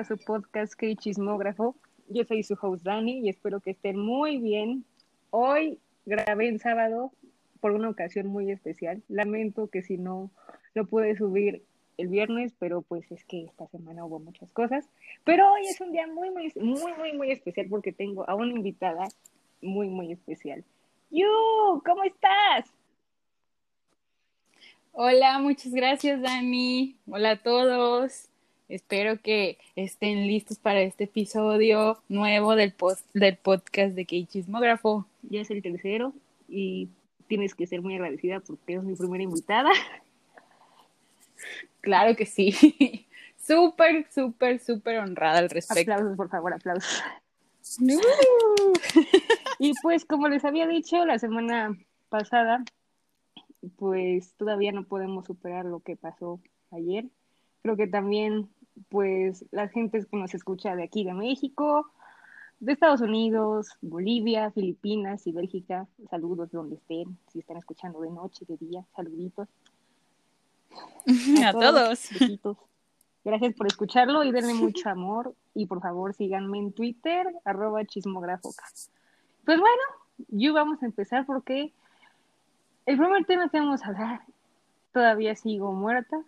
a su podcast Que Chismógrafo. Yo soy su host Dani y espero que estén muy bien. Hoy grabé en sábado por una ocasión muy especial. Lamento que si no lo pude subir el viernes, pero pues es que esta semana hubo muchas cosas. Pero hoy es un día muy, muy, muy, muy, muy especial porque tengo a una invitada muy, muy especial. Yu, ¿cómo estás? Hola, muchas gracias, Dani. Hola a todos. Espero que estén listos para este episodio nuevo del, post, del podcast de Key Chismógrafo. Ya es el tercero y tienes que ser muy agradecida porque es mi primera invitada. Claro que sí. súper, súper, súper honrada al respecto. Aplausos, por favor, aplausos. y pues, como les había dicho la semana pasada, pues todavía no podemos superar lo que pasó ayer. Creo que también, pues, la gente que nos escucha de aquí, de México, de Estados Unidos, Bolivia, Filipinas y Bélgica, saludos donde estén, si están escuchando de noche, de día, saluditos. A, todos. Gracias por escucharlo y denle mucho amor y por favor síganme en Twitter, arroba chismografoca. Pues bueno, yo vamos a empezar porque el primer tema que vamos a hablar, todavía sigo muerta.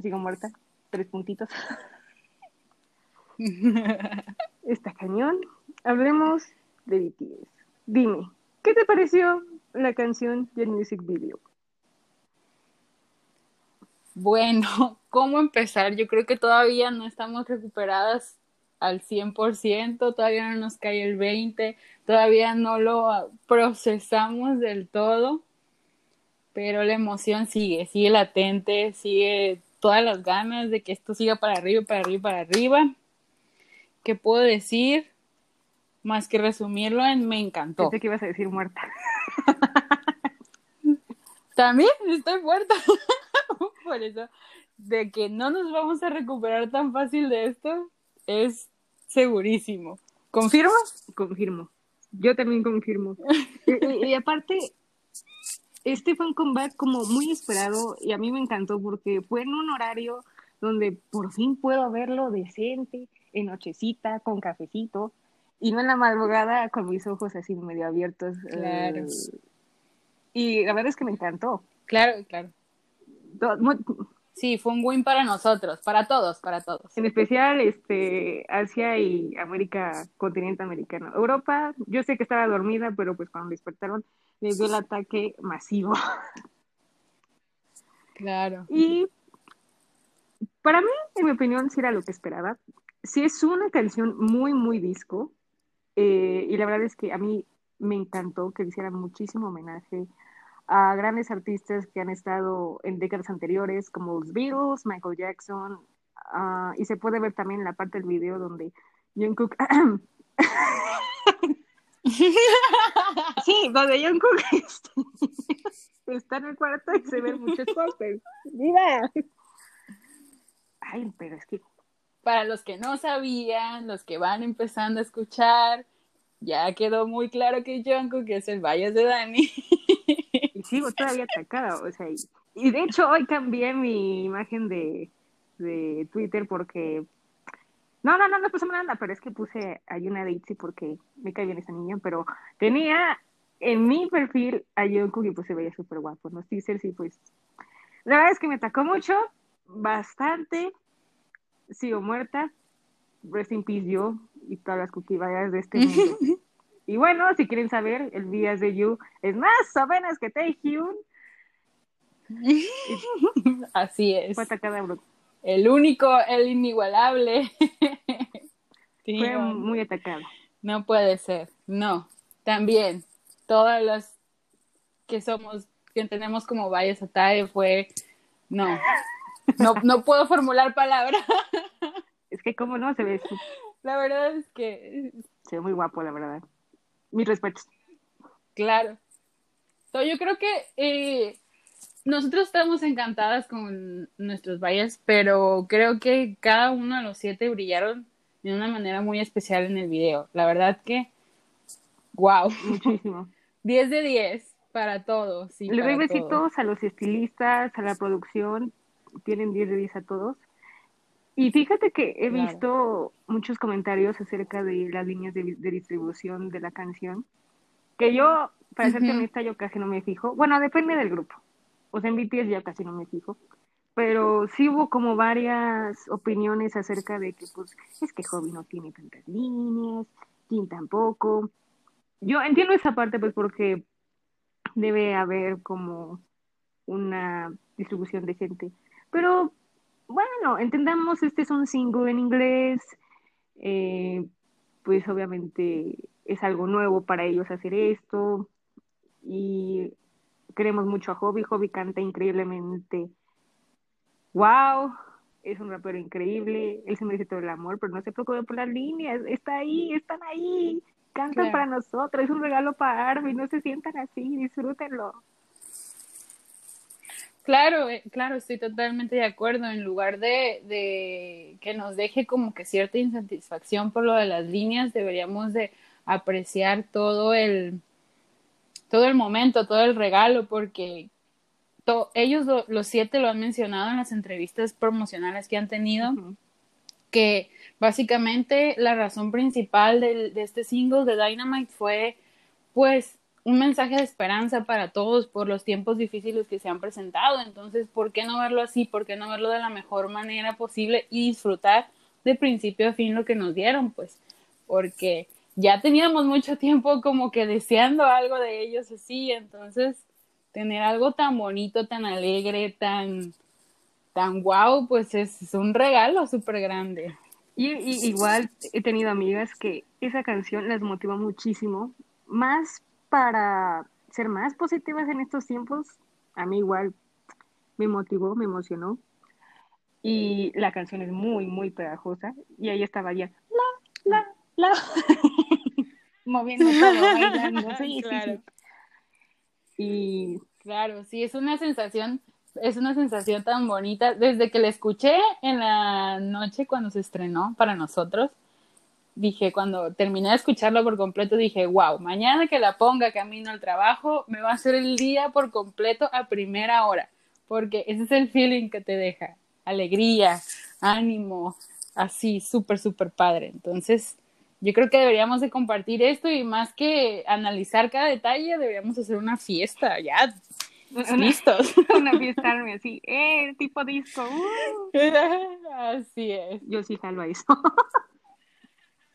Sigo muerta, tres puntitos. Está cañón. Hablemos de BTS. Dime, ¿qué te pareció la canción y el music video? Bueno, ¿cómo empezar? Yo creo que todavía no estamos recuperadas al 100%, todavía no nos cae el 20%, todavía no lo procesamos del todo, pero la emoción sigue, sigue latente, sigue todas las ganas de que esto siga para arriba, para arriba, para arriba. ¿Qué puedo decir? Más que resumirlo en me encantó. Pensé que ibas a decir muerta. También estoy muerta. Por eso, de que no nos vamos a recuperar tan fácil de esto, es segurísimo. ¿Confirmas? Confirmo. Yo también confirmo. y, aparte, este fue un comeback como muy esperado y a mí me encantó porque fue en un horario donde por fin puedo verlo decente, en nochecita, con cafecito, y no en la madrugada con mis ojos así medio abiertos. Claro. Eh, y la verdad es que me encantó. Claro, claro. Sí, fue un win para nosotros, para todos, para todos. En especial este Asia y América, continente americano. Europa, yo sé que estaba dormida, pero pues cuando despertaron les dio el ataque masivo. Claro. Y para mí, en mi opinión, sí era lo que esperaba. Sí es una canción muy, muy disco. Eh, y la verdad es que a mí me encantó que le hicieran muchísimo homenaje a grandes artistas que han estado en décadas anteriores, como los Beatles, Michael Jackson, uh, y se puede ver también la parte del video donde Jungkook... sí, donde Jungkook está en el cuarto y se ven muchos pósters. ¡Mira! Ay, pero es que... Para los que no sabían, los que van empezando a escuchar, ya quedó muy claro que Jungkook es el Valles de Dani. sigo todavía atacada, o sea, y, de hecho hoy cambié mi imagen de, de Twitter porque no, no, no, no puse nada, pero es que puse a Yuna de porque me cae bien esa niña, pero tenía en mi perfil a Jungkook y pues se veía súper guapo, ¿no? Teasers y pues la verdad es que me atacó mucho, bastante, sigo muerta, rest in peace yo y todas las cuquibayas de este mundo. Y bueno, si quieren saber, el Días de You es más o menos que Taehyun. Así es. Fue atacada El único, el inigualable. Fue muy atacada. No puede ser, no. También, todas las que somos, que tenemos como Valles Atae fue, no. No, no puedo formular palabras. Es que cómo no, se ve. La verdad es que... Se ve muy guapo, la verdad mis respetos. Claro. yo creo que eh, nosotros estamos encantadas con nuestros valles, pero creo que cada uno de los siete brillaron de una manera muy especial en el video. La verdad que, wow. Muchísimo. 10 de 10 para todos. Le doy besitos a los estilistas, a la producción. Tienen 10 de 10 a todos. Y fíjate que he visto muchos comentarios acerca de las líneas de, distribución de la canción, que yo, para ser honesta, yo casi no me fijo. Bueno, depende del grupo. O sea, en BTS yo casi no me fijo. Pero sí hubo como varias opiniones acerca de que, pues, es que Hobby no tiene tantas líneas, Jin tampoco. Yo entiendo esa parte, pues, porque debe haber como una distribución decente. Pero bueno, entendamos, este es un single en inglés, eh, pues obviamente es algo nuevo para ellos hacer esto y queremos mucho a Hobby, Hobby canta increíblemente, wow, es un rapero increíble, él se merece todo el amor, pero no se preocupe por las líneas, está ahí, están ahí, cantan para nosotros, es un regalo para Arby, no se sientan así, disfrútenlo. Claro, eh, claro, estoy totalmente de acuerdo. En lugar de, de, que nos deje como que cierta insatisfacción por lo de las líneas, deberíamos de apreciar todo el, todo el momento, todo el regalo, porque ellos los siete lo han mencionado en las entrevistas promocionales que han tenido, que básicamente la razón principal de, de este single de Dynamite fue pues un mensaje de esperanza para todos por los tiempos difíciles que se han presentado. Entonces, ¿por qué no verlo así? ¿Por qué no verlo de la mejor manera posible y disfrutar de principio a fin lo que nos dieron? Pues, porque ya teníamos mucho tiempo como que deseando algo de ellos así, entonces tener algo tan bonito, tan alegre, tan, tan guau, pues es, un regalo súper grande. Y, igual he tenido amigas que esa canción las motiva muchísimo, más para ser más positivas en estos tiempos, a mí igual me motivó, me emocionó. Y la canción es muy, muy pegajosa. Y ahí estaba ya, la, la, la, moviendo todo, bailando. Sí, claro. Y claro, sí, es una sensación, es una sensación tan bonita. Desde que la escuché en la noche cuando se estrenó para nosotros, dije, cuando terminé de escucharlo por completo, dije, wow, mañana que la ponga camino al trabajo, me va a hacer el día por completo a primera hora, porque ese es el feeling que te deja, alegría, ánimo, así, súper, súper padre. Entonces, yo creo que deberíamos de compartir esto y más que analizar cada detalle, deberíamos hacer una fiesta, ya. Listos. Una fiesta así, eh, tipo disco. Uh. Así es. Yo sí a eso.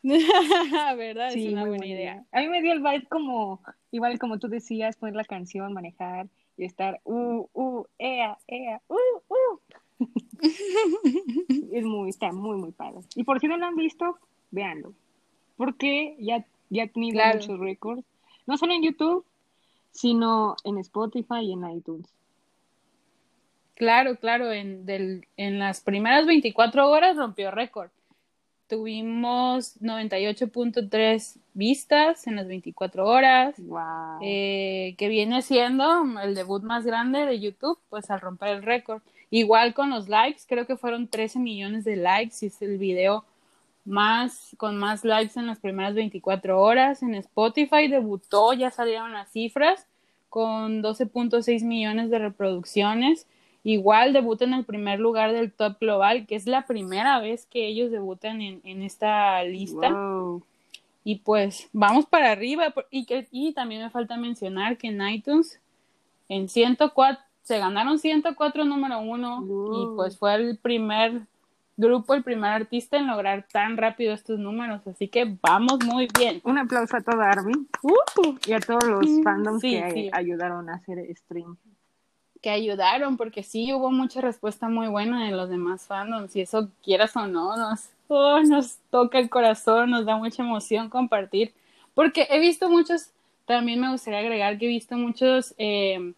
¿Verdad? Sí, es una buena idea. A mí me dio el vibe como, igual como tú decías, poner la canción, manejar y estar, uh, uh, ea, ea, uh, uh. es muy, está muy, muy padre. Y por si no lo han visto, véanlo. Porque ya, ya ha tenido muchos récords, no solo en YouTube, sino en Spotify y en iTunes. Claro, claro, en, del, en las primeras 24 horas rompió récord tuvimos 98.3 vistas en las 24 horas, eh, que viene siendo el debut más grande de YouTube, pues al romper el récord. Igual con los likes, creo que fueron 13 millones de likes y es el video más con más likes en las primeras 24 horas. En Spotify debutó, ya salieron las cifras, con 12.6 millones de reproducciones Igual debutan en el primer lugar del top global, que es la primera vez que ellos debutan en, en esta lista. Y pues vamos para arriba. Y, que, y también me falta mencionar que en iTunes, en 104, se ganaron 104 número uno. Y pues fue el primer grupo, el primer artista en lograr tan rápido estos números. Así que vamos muy bien. Un aplauso a toda Armin uh, y a todos los fandoms que ayudaron a hacer stream que ayudaron, porque sí hubo mucha respuesta muy buena de los demás fandoms, y eso quieras o no, nos, oh, nos toca el corazón, nos da mucha emoción compartir, porque he visto muchos, también me gustaría agregar que he visto muchos eh,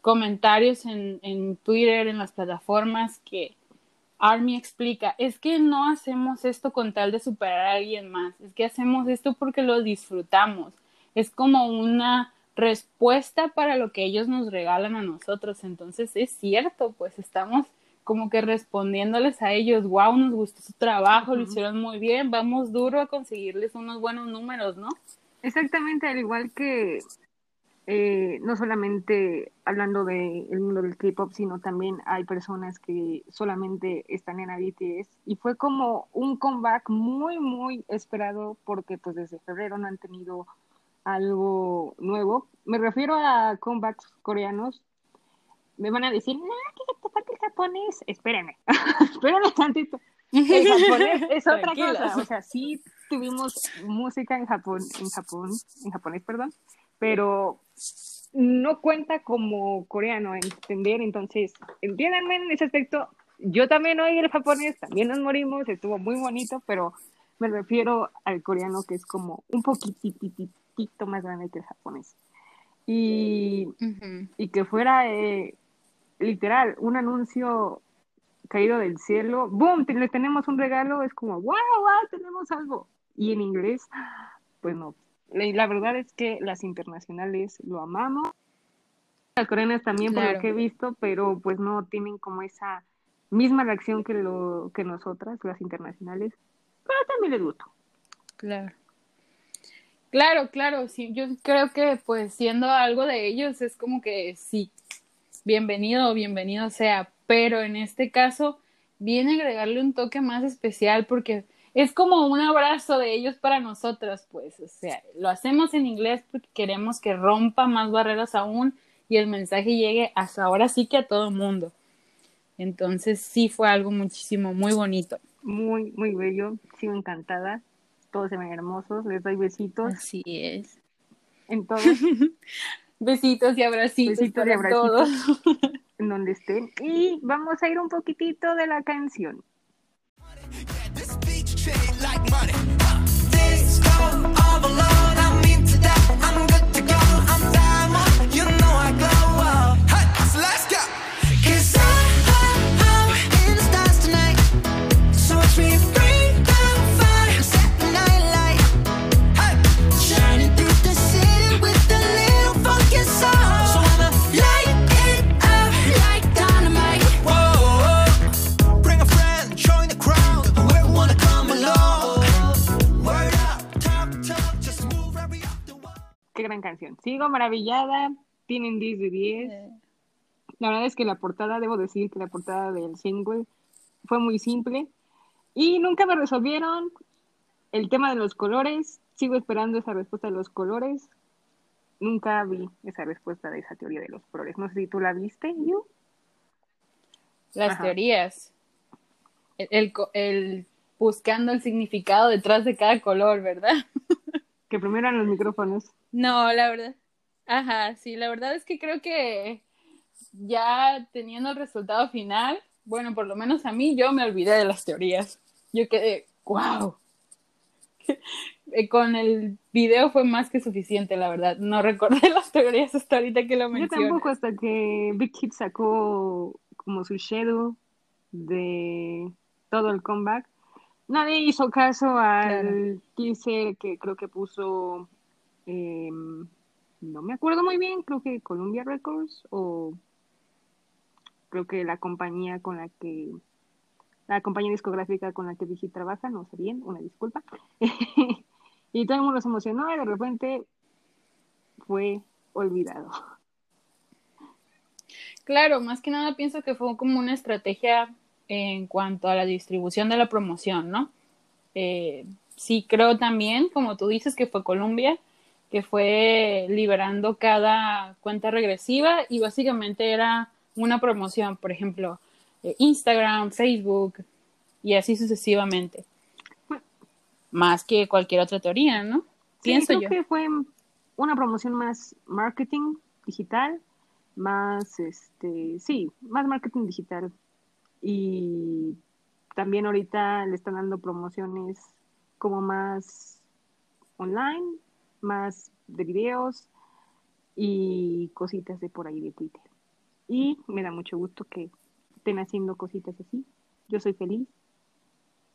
comentarios en, en Twitter, en las plataformas, que Army explica, es que no hacemos esto con tal de superar a alguien más, es que hacemos esto porque lo disfrutamos, es como una respuesta para lo que ellos nos regalan a nosotros. Entonces es cierto, pues estamos como que respondiéndoles a ellos, wow, nos gustó su trabajo, lo hicieron muy bien, vamos duro a conseguirles unos buenos números, ¿no? Exactamente, al igual que eh, no solamente hablando del mundo del K-pop, sino también hay personas que solamente están en BTS y fue como un comeback muy, muy esperado porque pues desde febrero no han tenido algo nuevo. Me refiero a comebacks coreanos. Me van a decir, no, que te falta el japonés. Espérenme, espérenme tantito. El japonés es otra cosa. O sea, sí tuvimos música en Japón, en Japón, en japonés, perdón, pero no cuenta como coreano, entender, entonces, entiéndanme en ese aspecto, yo también oí el japonés, también nos morimos, estuvo muy bonito, pero me refiero al coreano que es como un poquitito más grande que el japonés. Y, y que fuera eh, literal un anuncio caído del cielo, ¡boom! le tenemos un regalo, es como, ¡wow! ¡wow! Tenemos algo. Y en inglés, pues no, la verdad es que las internacionales lo amamos. Las coreanas también, por lo que he visto, pero pues no tienen como esa misma reacción que, lo, que nosotras, las internacionales. Pero también les gusto. Claro. Claro, claro, sí, yo creo que pues siendo algo de ellos es como que sí, bienvenido, bienvenido sea, pero en este caso viene agregarle un toque más especial porque es como un abrazo de ellos para nosotras, pues, o sea, lo hacemos en inglés porque queremos que rompa más barreras aún y el mensaje llegue hasta ahora sí que a todo el mundo. Entonces sí fue algo muchísimo, muy bonito. Muy, muy bello, sigo encantada, todos se ven hermosos, les doy besitos. Así es. En todos. besitos y abracitos besitos y abracitos, todos. en donde estén. Y vamos a ir un poquitito de la canción. Gran canción. Sigo maravillada, tienen 10 de 10. La verdad es que la portada, debo decir que la portada del single fue muy simple y nunca me resolvieron el tema de los colores. Sigo esperando esa respuesta de los colores. Nunca vi esa respuesta de esa teoría de los colores. No sé si tú la viste, yo. Las teorías. El, el, buscando el significado detrás de cada color, ¿verdad? que primero eran los micrófonos. No, la verdad. Ajá, sí, la verdad es que creo que ya teniendo el resultado final, bueno, por lo menos a mí, yo me olvidé de las teorías. Yo quedé, wow. Con el video fue más que suficiente, la verdad. No recordé las teorías hasta ahorita que lo mencioné. Yo tampoco hasta que Big Hit sacó como su shadow de todo el comeback. Nadie hizo caso al teaser que creo que puso Em, no me acuerdo muy bien, creo que Columbia Records o creo que la compañía con la que la compañía discográfica con la que Vigi trabaja, no sé bien, una disculpa. y todo el mundo se emocionó y de repente fue olvidado. Claro, más que nada pienso que fue como una estrategia en cuanto a la distribución de la promoción, ¿no? Eh, sí creo también, como tú dices, que fue Columbia, que fue liberando cada cuenta regresiva y básicamente era una promoción, por ejemplo, Instagram, Facebook y así sucesivamente. Más que cualquier otra teoría, ¿no? Sí, Pienso creo que fue una promoción más marketing digital, más, este, sí, más marketing digital. Y también ahorita le están dando promociones como más online, más de videos y cositas de por ahí de Twitter. Y me da mucho gusto que estén haciendo cositas así. Yo soy feliz,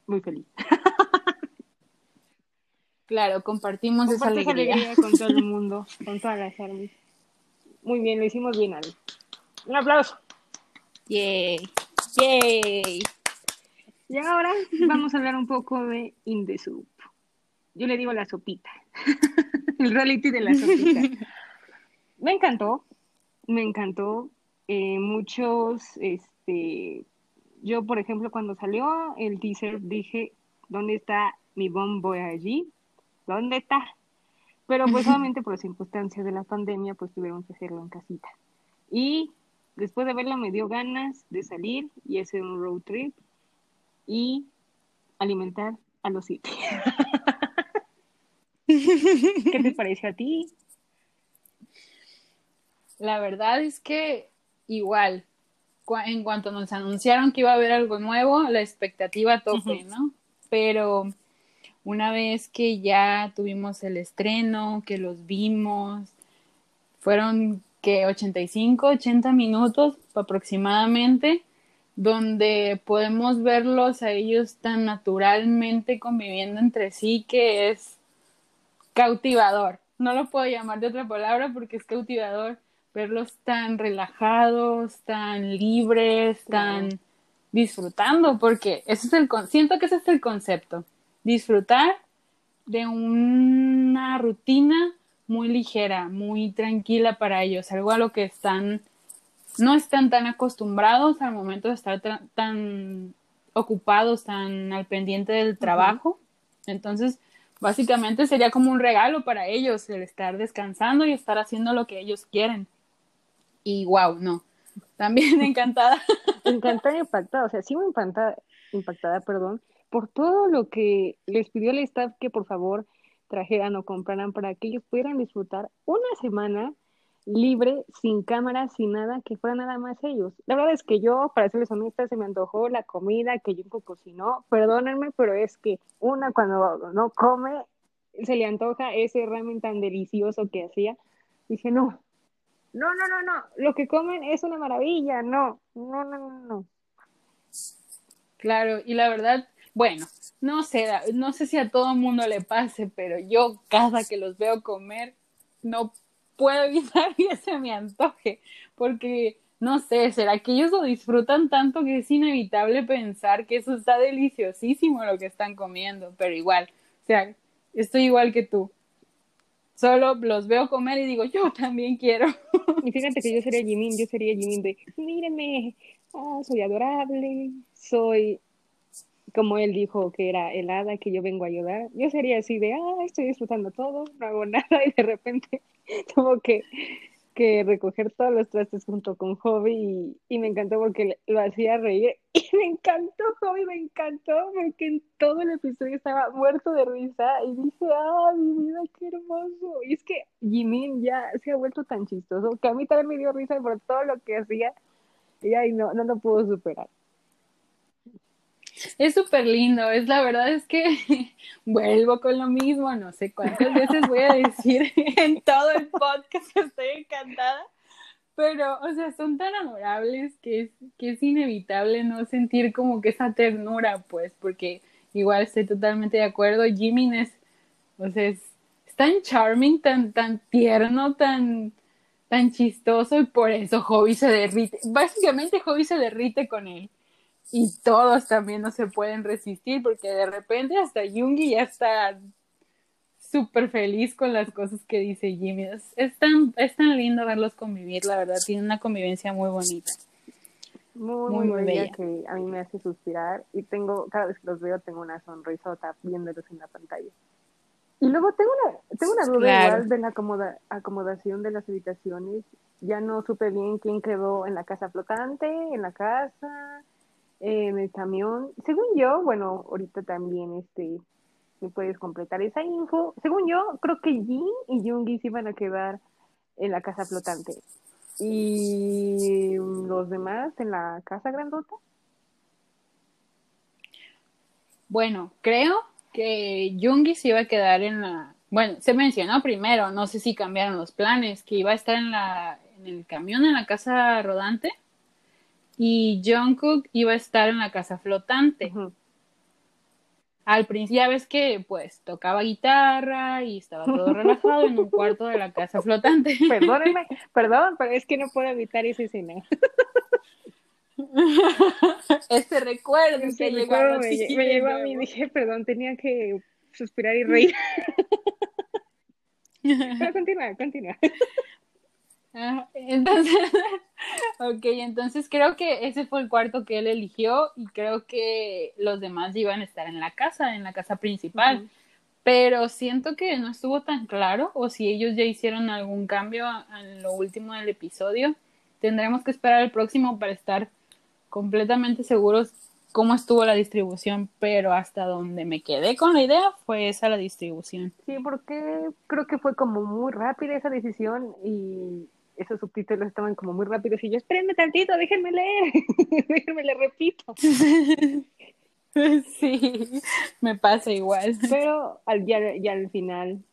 muy feliz. Claro, compartimos esa alegría. con todo el mundo, con todas las armas. Muy bien, lo hicimos bien, Ale. Un aplauso. Yay. Yay. Y ahora vamos a hablar un poco de In the Soup. Yo le digo la sopita. el reality de la sopita. me encantó, me encantó. Eh, muchos, este, yo por ejemplo cuando salió el teaser dije, ¿dónde está mi bombo allí? ¿Dónde está? Pero pues obviamente por las circunstancias de la pandemia pues tuvieron que hacerlo en casita. Y después de verla me dio ganas de salir y hacer un road trip y alimentar a los sitios. ¿Qué te parece a ti? La verdad es que igual, en cuanto nos anunciaron que iba a haber algo nuevo, la expectativa tope, ¿no? Pero una vez que ya tuvimos el estreno, que los vimos, fueron que 85, 80 minutos aproximadamente, donde podemos verlos a ellos tan naturalmente conviviendo entre sí que es cautivador. No lo puedo llamar de otra palabra porque es cautivador verlos tan relajados, tan libres, tan disfrutando, porque ese es el siento que ese es el concepto, disfrutar de una rutina muy ligera, muy tranquila para ellos, algo a lo que están no están tan acostumbrados al momento de estar tan ocupados, tan al pendiente del trabajo. Entonces, básicamente sería como un regalo para ellos el estar descansando y estar haciendo lo que ellos quieren. Y wow, no. También encantada. encantada y impactada, o sea, sí muy impactada, impactada, perdón, por todo lo que les pidió el staff que por favor trajeran o compraran para que ellos pudieran disfrutar una semana libre, sin cámara, sin nada, que fuera nada más ellos. La verdad es que yo, para serles honesta, se me antojó la comida que Junko cocinó. Perdónenme, pero es que una cuando no come, se le antoja ese ramen tan delicioso que hacía. Dije, no, no, no, no, no, lo que comen es una maravilla, no, no, no, no, no. Claro, y la verdad, bueno, no sé, no sé si a todo el mundo le pase, pero yo cada que los veo comer, no puedo evitar que se me antoje, porque no sé, será que ellos lo disfrutan tanto que es inevitable pensar que eso está deliciosísimo lo que están comiendo, pero igual, o sea, estoy igual que tú. Solo los veo comer y digo, yo también quiero. Y fíjate que yo sería Jimin, yo sería Jimin de, míreme, ah, soy adorable, soy como él dijo que era el hada que yo vengo a ayudar, yo sería así de, ah, estoy disfrutando todo, no hago nada y de repente tengo que, que recoger todos los trastes junto con Hobby y, me encantó porque lo hacía reír y me encantó Hobby, me encantó porque en todo el episodio estaba muerto de risa y dije, ah, mi vida, qué hermoso. Y es que Jimin ya se ha vuelto tan chistoso que a mí también me dio risa por todo lo que hacía y ahí no, no lo puedo superar. Es súper lindo, es la verdad es que vuelvo con lo mismo, no sé cuántas veces voy a decir en todo el podcast que estoy encantada, pero, o sea, son tan adorables que es, que es inevitable no sentir como que esa ternura, pues, porque igual estoy totalmente de acuerdo, Jimmy es, o sea, es, tan charming, tan, tan tierno, tan, tan chistoso y por eso Hobby se derrite, básicamente Hobby se derrite con él y todos también no se pueden resistir porque de repente hasta Jungi ya está súper feliz con las cosas que dice Jimmy. Es, tan, es tan lindo verlos convivir, la verdad, tiene una convivencia muy bonita. Muy, muy, bella, que a mí me hace suspirar y tengo, cada vez que los veo tengo una sonrisota viéndolos en la pantalla. Y luego tengo una, tengo una duda igual de la acomoda, acomodación de las habitaciones. Ya no supe bien quién quedó en la casa flotante, en la casa, en el camión. Según yo, bueno, ahorita también este me puedes completar esa info. Según yo, creo que Jin y Jungi se iban a quedar en la casa flotante. Y los demás en la casa grandota. Bueno, creo que Jungi se iba a quedar en la. Bueno, se mencionó primero, no sé si cambiaron los planes, que iba a estar en la en el camión en la casa rodante y Jungkook iba a estar en la casa flotante. Al principio ya ves que pues tocaba guitarra y estaba todo relajado en un cuarto de la casa flotante. Perdónenme, perdón, pero es que no puedo evitar esa escena. Ese recuerdo que llegó me, me llegó a mí, dije, perdón, tenía que suspirar y reír. pero continúa, continúa. Entonces, ok, entonces creo que ese fue el cuarto que él eligió y creo que los demás iban a estar en la casa, en la casa principal. Pero siento que no estuvo tan claro o si ellos ya hicieron algún cambio en lo último del episodio. Tendremos que esperar el próximo para estar completamente seguros cómo estuvo la distribución, pero hasta donde me quedé con la idea fue esa la distribución. Sí, porque creo que fue como muy rápida esa decisión y esos subtítulos estaban como muy rápidos y yo, espérenme tantito, déjenme leer, déjenme le repito. sí, me pasa igual. Pero al, ya, ya al final,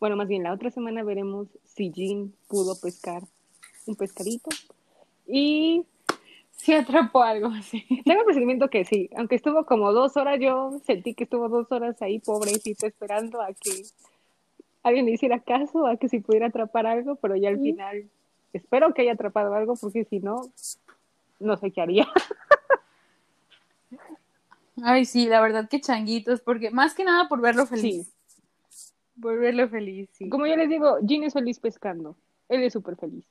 bueno, más bien la otra semana veremos si Jean pudo pescar un pescadito y sí atrapó algo, sí. Tengo el presentimiento que sí, aunque estuvo como dos horas, yo sentí que estuvo dos horas ahí, pobrecito, esperando a que alguien le hiciera caso, a que si pudiera atrapar algo, pero ya al final espero que haya atrapado algo, porque si no, no sé qué haría. Ay, sí, la verdad que changuitos, porque más que nada por verlo feliz. Por verlo feliz, sí. Como yo les digo, Jean es feliz pescando. Él es súper feliz.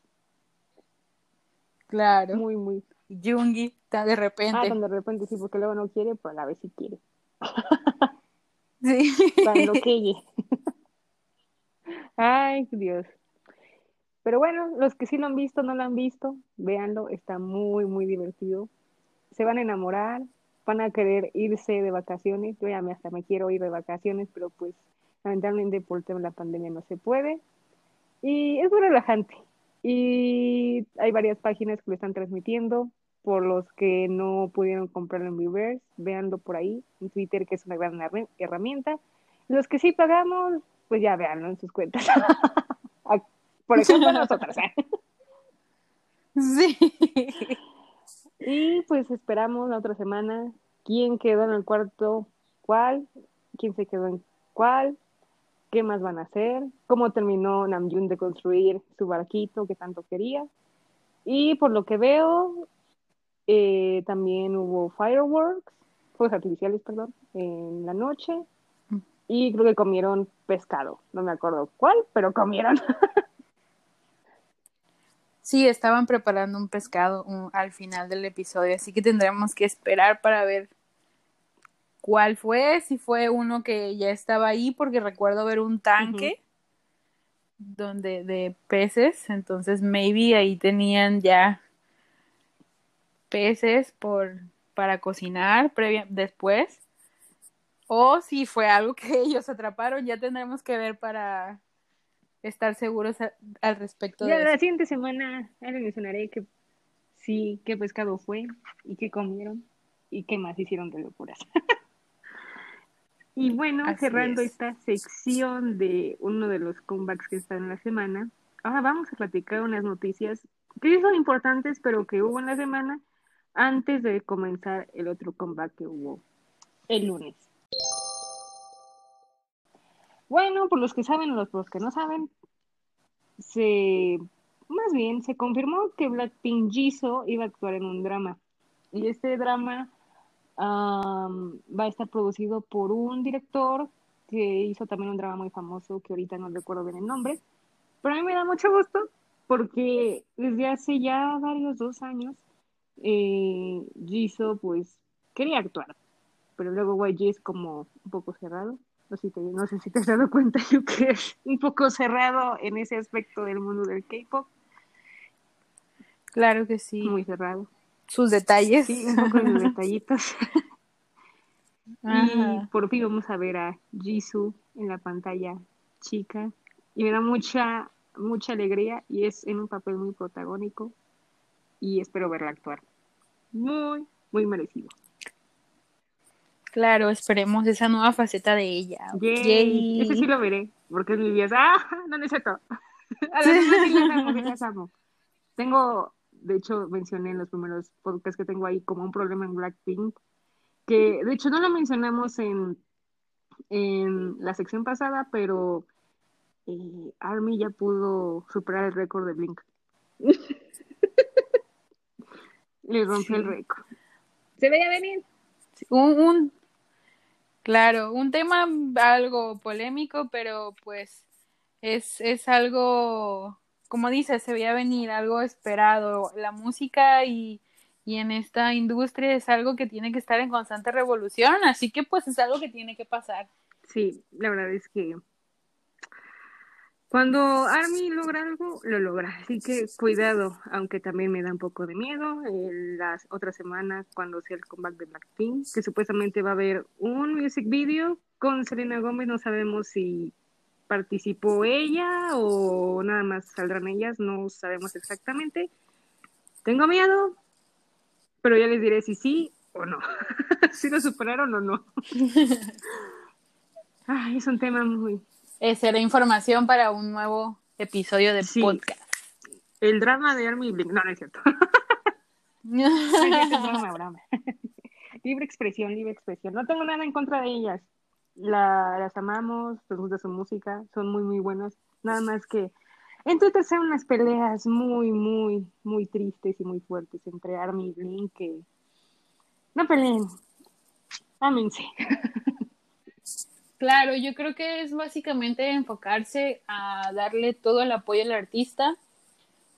Claro. Muy, muy. Jungi, está de repente. Ah, de repente sí, porque luego no quiere, pero a la vez sí quiere. sí. Cuando quede. Ay, Dios. Pero bueno, los que sí lo han visto, no lo han visto, véanlo, está muy, muy divertido. Se van a enamorar, van a querer irse de vacaciones. Yo ya hasta me quiero ir de vacaciones, pero pues lamentablemente por el tema de la pandemia no se puede. Y es muy relajante. Y hay varias páginas que lo están transmitiendo por los que no pudieron comprarlo en Reverse, véanlo por ahí, en Twitter, que es una gran herramienta. Los que sí pagamos, pues ya véanlo en sus cuentas. por ejemplo, nosotros. ¿eh? Sí. Y pues esperamos la otra semana quién quedó en el cuarto, cuál, quién se quedó en cuál, qué más van a hacer, cómo terminó Namjoon de construir su barquito que tanto quería. Y por lo que veo, eh, también hubo fireworks, fuegos artificiales, perdón, en la noche. Y creo que comieron pescado. No me acuerdo cuál, pero comieron. sí, estaban preparando un pescado al final del episodio, así que tendremos que esperar para ver cuál fue, si fue uno que ya estaba ahí, porque recuerdo ver un tanque donde de peces, entonces maybe ahí tenían ya peces por para cocinar previa, después o si fue algo que ellos atraparon, ya tendremos que ver para estar seguros al respecto ya, La siguiente semana les mencionaré que sí, qué pescado fue y qué comieron y qué más hicieron de locuras. y bueno, cerrando esta sección de uno de los comebacks que está en la semana, ahora vamos a platicar unas noticias que son importantes, pero que hubo en la semana antes de comenzar el otro comeback que hubo el lunes. Bueno, por los que saben los, los que no saben, se más bien se confirmó que Blackpink Jisoo iba a actuar en un drama. Y este drama va a estar producido por un director que hizo también un drama muy famoso que ahorita no recuerdo bien el nombre. Pero a mí me da mucho gusto porque desde hace ya varios dos años eh, Jisoo pues quería actuar, pero luego YG es como un poco cerrado. No sé, si te, no sé si te has dado cuenta, yo que es un poco cerrado en ese aspecto del mundo del K-pop. Claro que sí. Muy cerrado. Sus detalles. Sí, un poco los detallitos. y por fin vamos a ver a Jisoo en la pantalla chica. Y me da mucha, mucha alegría y es en un papel muy protagónico. Y espero verla actuar. Muy, muy merecido. Claro, esperemos esa nueva faceta de ella. Yay. Ese sí lo veré, porque es mi vida. ¡Ah! No necesito. A las amo, Tengo, de hecho, mencioné en los primeros podcasts que tengo ahí como un problema en Blackpink, que de hecho no lo mencionamos en, en la sección pasada, pero eh, Army ya pudo superar el récord de Blink. Le rompió el récord. Se veía venir. Un, un, Claro, un tema algo polémico, pero pues es, es algo como dices, se veía venir algo esperado. La música y, y en esta industria es algo que tiene que estar en constante revolución, así que pues es algo que tiene que pasar. Sí, la verdad es que cuando Army logra algo, lo logra. Así que cuidado, aunque también me da un poco de miedo. las otras semanas, cuando sea el comeback de Blackpink, que supuestamente va a haber un music video con Selena Gómez, no sabemos si participó ella o nada más saldrán ellas, no sabemos exactamente. Tengo miedo, pero ya les diré si sí o no, si lo superaron o no. Ay, es un tema muy, eh, será información para un nuevo episodio de podcast. El drama de Army Blink. No, no es cierto. libre expresión, libre expresión. No tengo nada en contra de ellas. las amamos, nos gusta su música, son muy, muy buenas. Nada más que en Twitter unas peleas muy, muy, muy tristes y muy fuertes entre Army y Blink que no peleen. Ámense. Claro, yo creo que es básicamente enfocarse a darle todo el apoyo al artista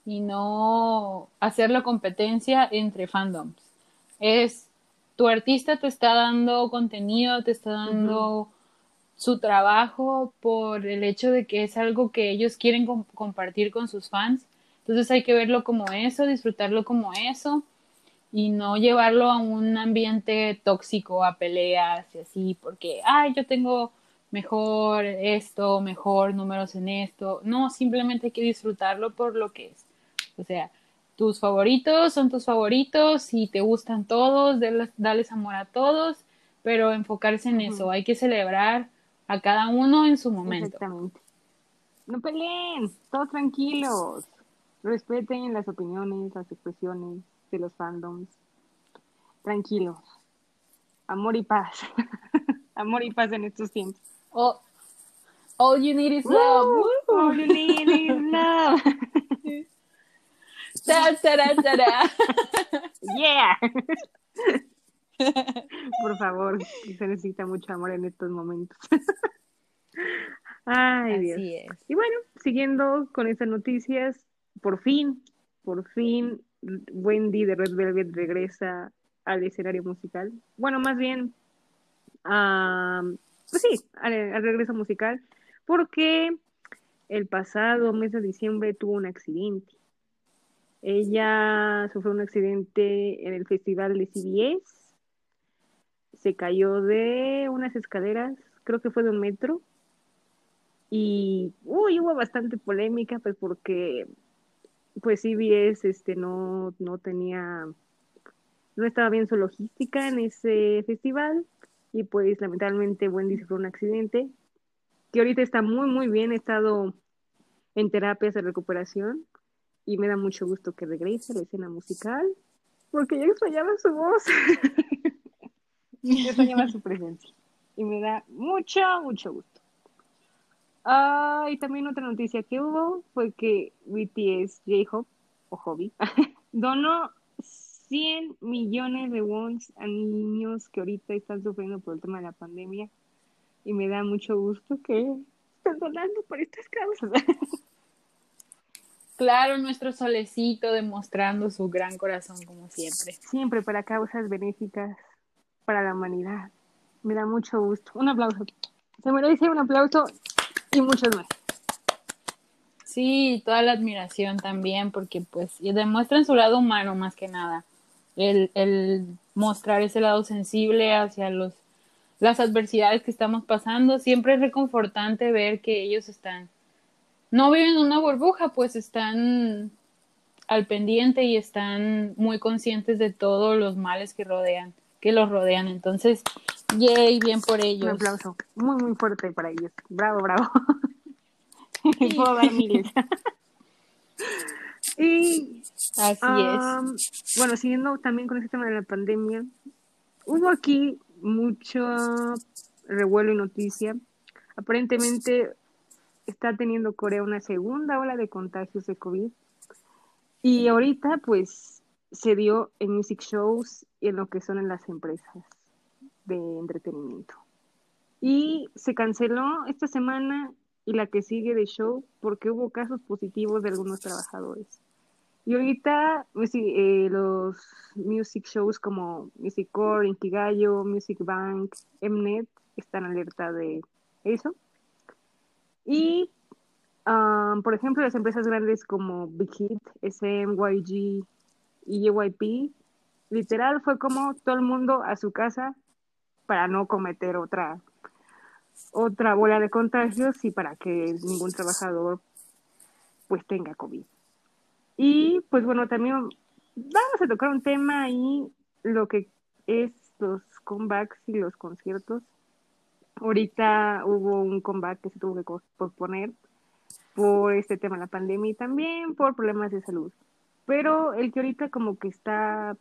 y no hacer la competencia entre fandoms. Es tu artista te está dando contenido, te está dando su trabajo por el hecho de que es algo que ellos quieren compartir con sus fans. Entonces hay que verlo como eso, disfrutarlo como eso y no llevarlo a un ambiente tóxico, a peleas y así, porque, ay, yo tengo mejor esto, mejor números en esto. No, simplemente hay que disfrutarlo por lo que es. O sea, tus favoritos son tus favoritos y te gustan todos, dales, amor a todos, pero enfocarse en eso. Hay que celebrar a cada uno en su momento. Exactamente. No peleen, todos tranquilos. Respeten las opiniones, las expresiones de los fandoms. Tranquilos. Amor y paz. Amor y paz en estos tiempos. All, all you need is love. Woo! All you need is love. da, da, da, da, Yeah. Por favor, se necesita mucho amor en estos momentos. Ay, Dios. Así es. Y bueno, siguiendo con estas noticias, por fin, por fin, Wendy de Red Velvet regresa al escenario musical. Bueno, más bien, pues sí, al, regreso musical, porque el pasado mes de diciembre tuvo un accidente. Ella sufrió un accidente en el festival de CBS, se cayó de unas escaleras, creo que fue de un metro, y uy, hubo bastante polémica, pues porque pues CBS este no, no tenía, no estaba bien su logística en ese festival, y pues lamentablemente Wendy sufrió un accidente, que ahorita está muy, muy bien, ha estado en terapias de recuperación y me da mucho gusto que regrese a la escena musical, porque yo extrañaba su voz, yo extrañaba su presencia y me da mucho, mucho gusto. Ah, y también otra noticia que hubo fue que BTS J-Hope, o Hobby, donó 100 millones de wons a niños que ahorita están sufriendo por el tema de la pandemia y me da mucho gusto que estén donando por estas causas. Claro, nuestro solecito demostrando su gran corazón como siempre. Siempre para causas benéficas para la humanidad. Me da mucho gusto. Un aplauso. Se merece un aplauso y muchos más. Sí, toda la admiración también, porque pues demuestran su lado humano más que nada el, el mostrar ese lado sensible hacia los, las adversidades que estamos pasando. Siempre es reconfortante ver que ellos están, no viven en una burbuja, pues están al pendiente y están muy conscientes de todos los males que rodean, que los rodean. Entonces, yay, bien por ellos. Un aplauso muy, muy fuerte para ellos. Bravo, bravo. Puedo dar miles. y Así es. Bueno, siguiendo también con este tema de la pandemia, hubo aquí mucho revuelo y noticia. Aparentemente está teniendo Corea una segunda ola de contagios de COVID. Y ahorita, pues, se dio en music shows y en lo que son en las empresas de entretenimiento. Y se canceló esta semana y la que sigue de show porque hubo casos positivos de algunos trabajadores. Y ahorita pues eh, los music shows como Music Core, Inkigayo, Music Bank, Mnet están alerta de eso. Y, um, por ejemplo, las empresas grandes como Big Hit, SM, YG y JYP, literal fue como todo el mundo a su casa para no cometer otra otra bola de contagios y para que ningún trabajador pues tenga COVID. Y pues bueno, también vamos a tocar un tema ahí, lo que es los comebacks y los conciertos. Ahorita hubo un comeback que se tuvo que posponer por este tema de la pandemia y también por problemas de salud. Pero el que ahorita como que está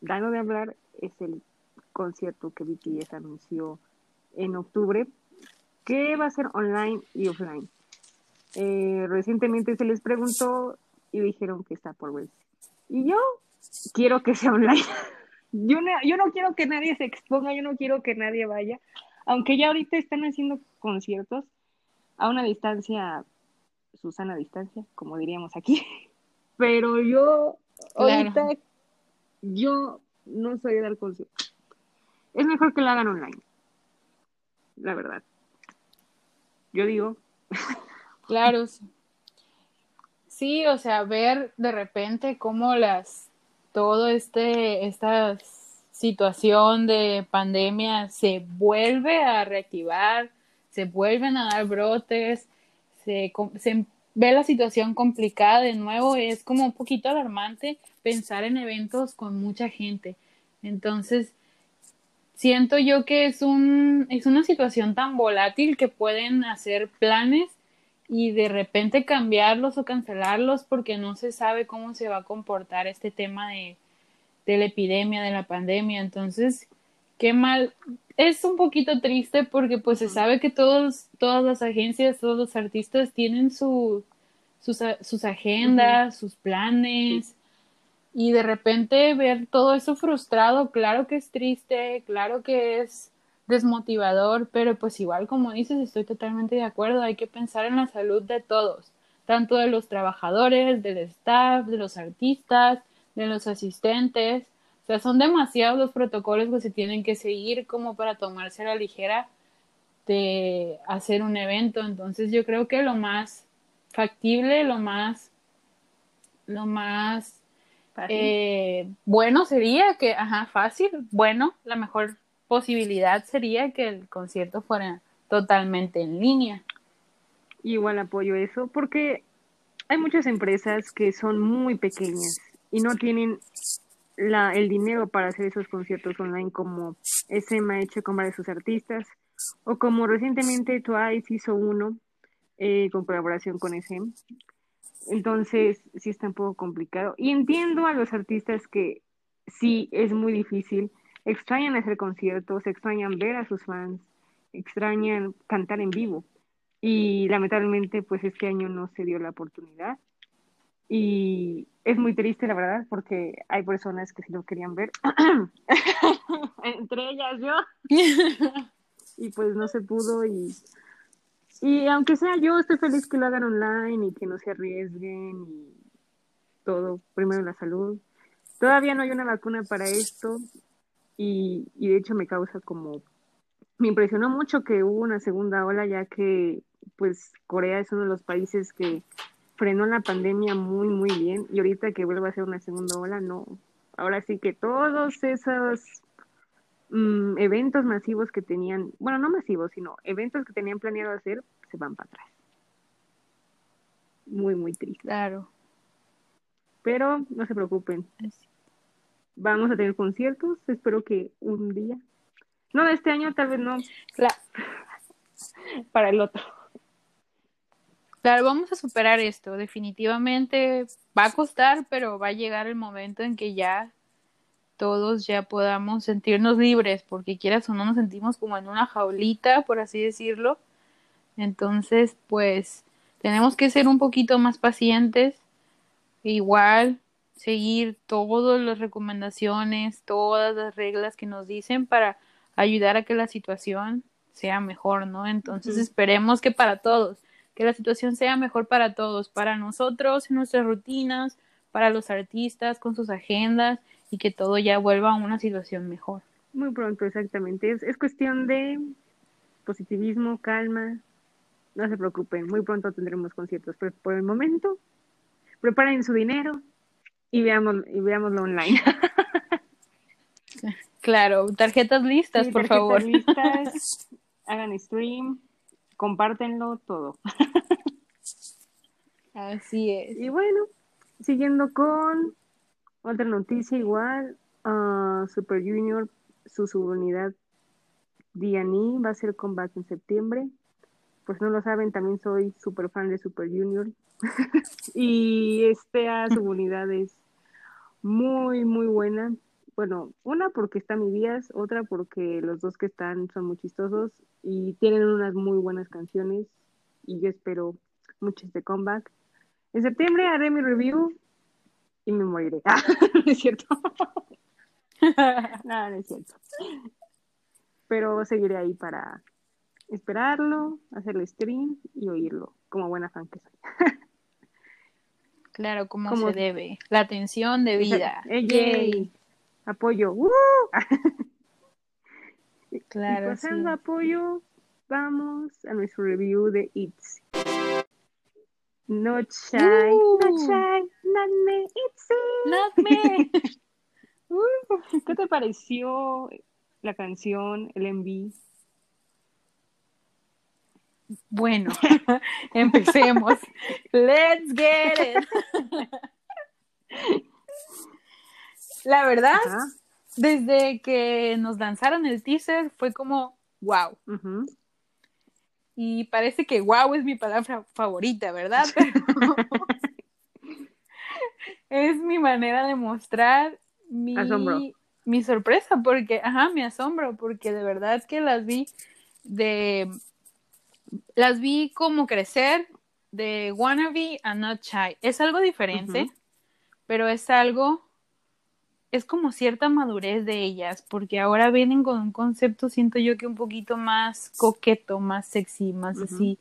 dando de hablar es el concierto que BTS anunció en octubre, que va a ser online y offline. Eh, recientemente se les preguntó y dijeron que está por verse. Y yo quiero que sea online. yo, no, yo no quiero que nadie se exponga, yo no quiero que nadie vaya. Aunque ya ahorita están haciendo conciertos a una distancia, Susana distancia, como diríamos aquí. Pero yo, ahorita, yo no soy de dar conciertos. Es mejor que lo hagan online. La verdad. Yo digo. Claro. Sí, o sea, ver de repente cómo las todo este esta situación de pandemia se vuelve a reactivar, se vuelven a dar brotes, se, se ve la situación complicada de nuevo, es como un poquito alarmante pensar en eventos con mucha gente. Entonces, siento yo que es un es una situación tan volátil que pueden hacer planes y de repente cambiarlos o cancelarlos porque no se sabe cómo se va a comportar este tema de, de la epidemia, de la pandemia. Entonces, qué mal. Es un poquito triste porque pues se sabe que todos, todas las agencias, todos los artistas tienen su, sus, sus agendas, sus planes. Y de repente ver todo eso frustrado, claro que es triste, claro que es desmotivador, pero pues igual como dices, estoy totalmente de acuerdo, hay que pensar en la salud de todos, tanto de los trabajadores, del staff, de los artistas, de los asistentes, o sea, son demasiados los protocolos que se tienen que seguir como para tomarse la ligera de hacer un evento, entonces yo creo que lo más factible, lo más, lo más eh, bueno sería que, ajá, fácil, bueno, la mejor posibilidad sería que el concierto fuera totalmente en línea. Igual apoyo eso, porque hay muchas empresas que son muy pequeñas y no tienen la, el dinero para hacer esos conciertos online como SM ha hecho con varios de sus artistas, o como recientemente Twice hizo uno eh, con colaboración con SM. Entonces, sí está un poco complicado. Y entiendo a los artistas que sí es muy difícil extrañan hacer conciertos, extrañan ver a sus fans, extrañan cantar en vivo. Y lamentablemente, pues este año no se dio la oportunidad. Y es muy triste, la verdad, porque hay personas que sí lo querían ver, entre ellas yo. y pues no se pudo. Y, y aunque sea yo, estoy feliz que lo hagan online y que no se arriesguen y todo. Primero la salud. Todavía no hay una vacuna para esto y, y de hecho me causa como, me impresionó mucho que hubo una segunda ola ya que pues Corea es uno de los países que frenó la pandemia muy muy bien y ahorita que vuelva a ser una segunda ola no, ahora sí que todos esos mm, eventos masivos que tenían, bueno no masivos sino eventos que tenían planeado hacer se van para atrás. Muy muy triste. Claro. Pero no se preocupen vamos a tener conciertos, espero que un día. No, este año tal vez no. Claro. Para el otro. Claro, vamos a superar esto. Definitivamente va a costar, pero va a llegar el momento en que ya todos ya podamos sentirnos libres, porque quieras o no nos sentimos como en una jaulita, por así decirlo. Entonces, pues tenemos que ser un poquito más pacientes. Igual seguir todas las recomendaciones, todas las reglas que nos dicen para ayudar a que la situación sea mejor, ¿no? Entonces esperemos que para todos, que la situación sea mejor para todos, para nosotros, en nuestras rutinas, para los artistas, con sus agendas y que todo ya vuelva a una situación mejor. Muy pronto, exactamente. Es, es cuestión de positivismo, calma. No se preocupen, muy pronto tendremos conciertos, pero por el momento, preparen su dinero y veamos y veámoslo online. Claro, tarjetas listas, por tarjetas favor. listas, hagan stream, compártenlo todo. Así es. Y bueno, siguiendo con otra noticia igual, ah, Super Junior, su subunidad D&E va a ser comeback en septiembre. Pues no lo saben, también soy super fan de Super Junior. y esta subunidad es muy, muy buena. Bueno, una porque está mi Díaz, otra porque los dos que están son muy chistosos y tienen unas muy buenas canciones y yo espero mucho este comeback. En septiembre haré mi review y me moriré. Ah, no es cierto. no, no es cierto. Pero seguiré ahí para esperarlo, hacerle stream y oírlo, como buena fan que soy. Claro, como, Como- se debe. La atención de vida. Ey, Yay. yay. Apoyo. ¡Uh! Claro, y pasando sí. a apoyo, vamos a nuestro review de It's. Uh. not shy, not me. Not me. Uh, ¿Qué te pareció la canción, el MV? Bueno, empecemos. Let's get it. La verdad, Ajá. desde que nos lanzaron el teaser fue como wow. Y parece que wow es mi palabra favorita, ¿verdad? Pero es mi manera de mostrar mi, Asombro. mi sorpresa, porque, ajá, mi asombro, porque de verdad que las vi de, las vi como crecer de wannabe a not shy. Es algo diferente, pero es algo, es como cierta madurez de ellas, porque ahora vienen con un concepto, siento yo que un poquito más coqueto, más sexy, más así.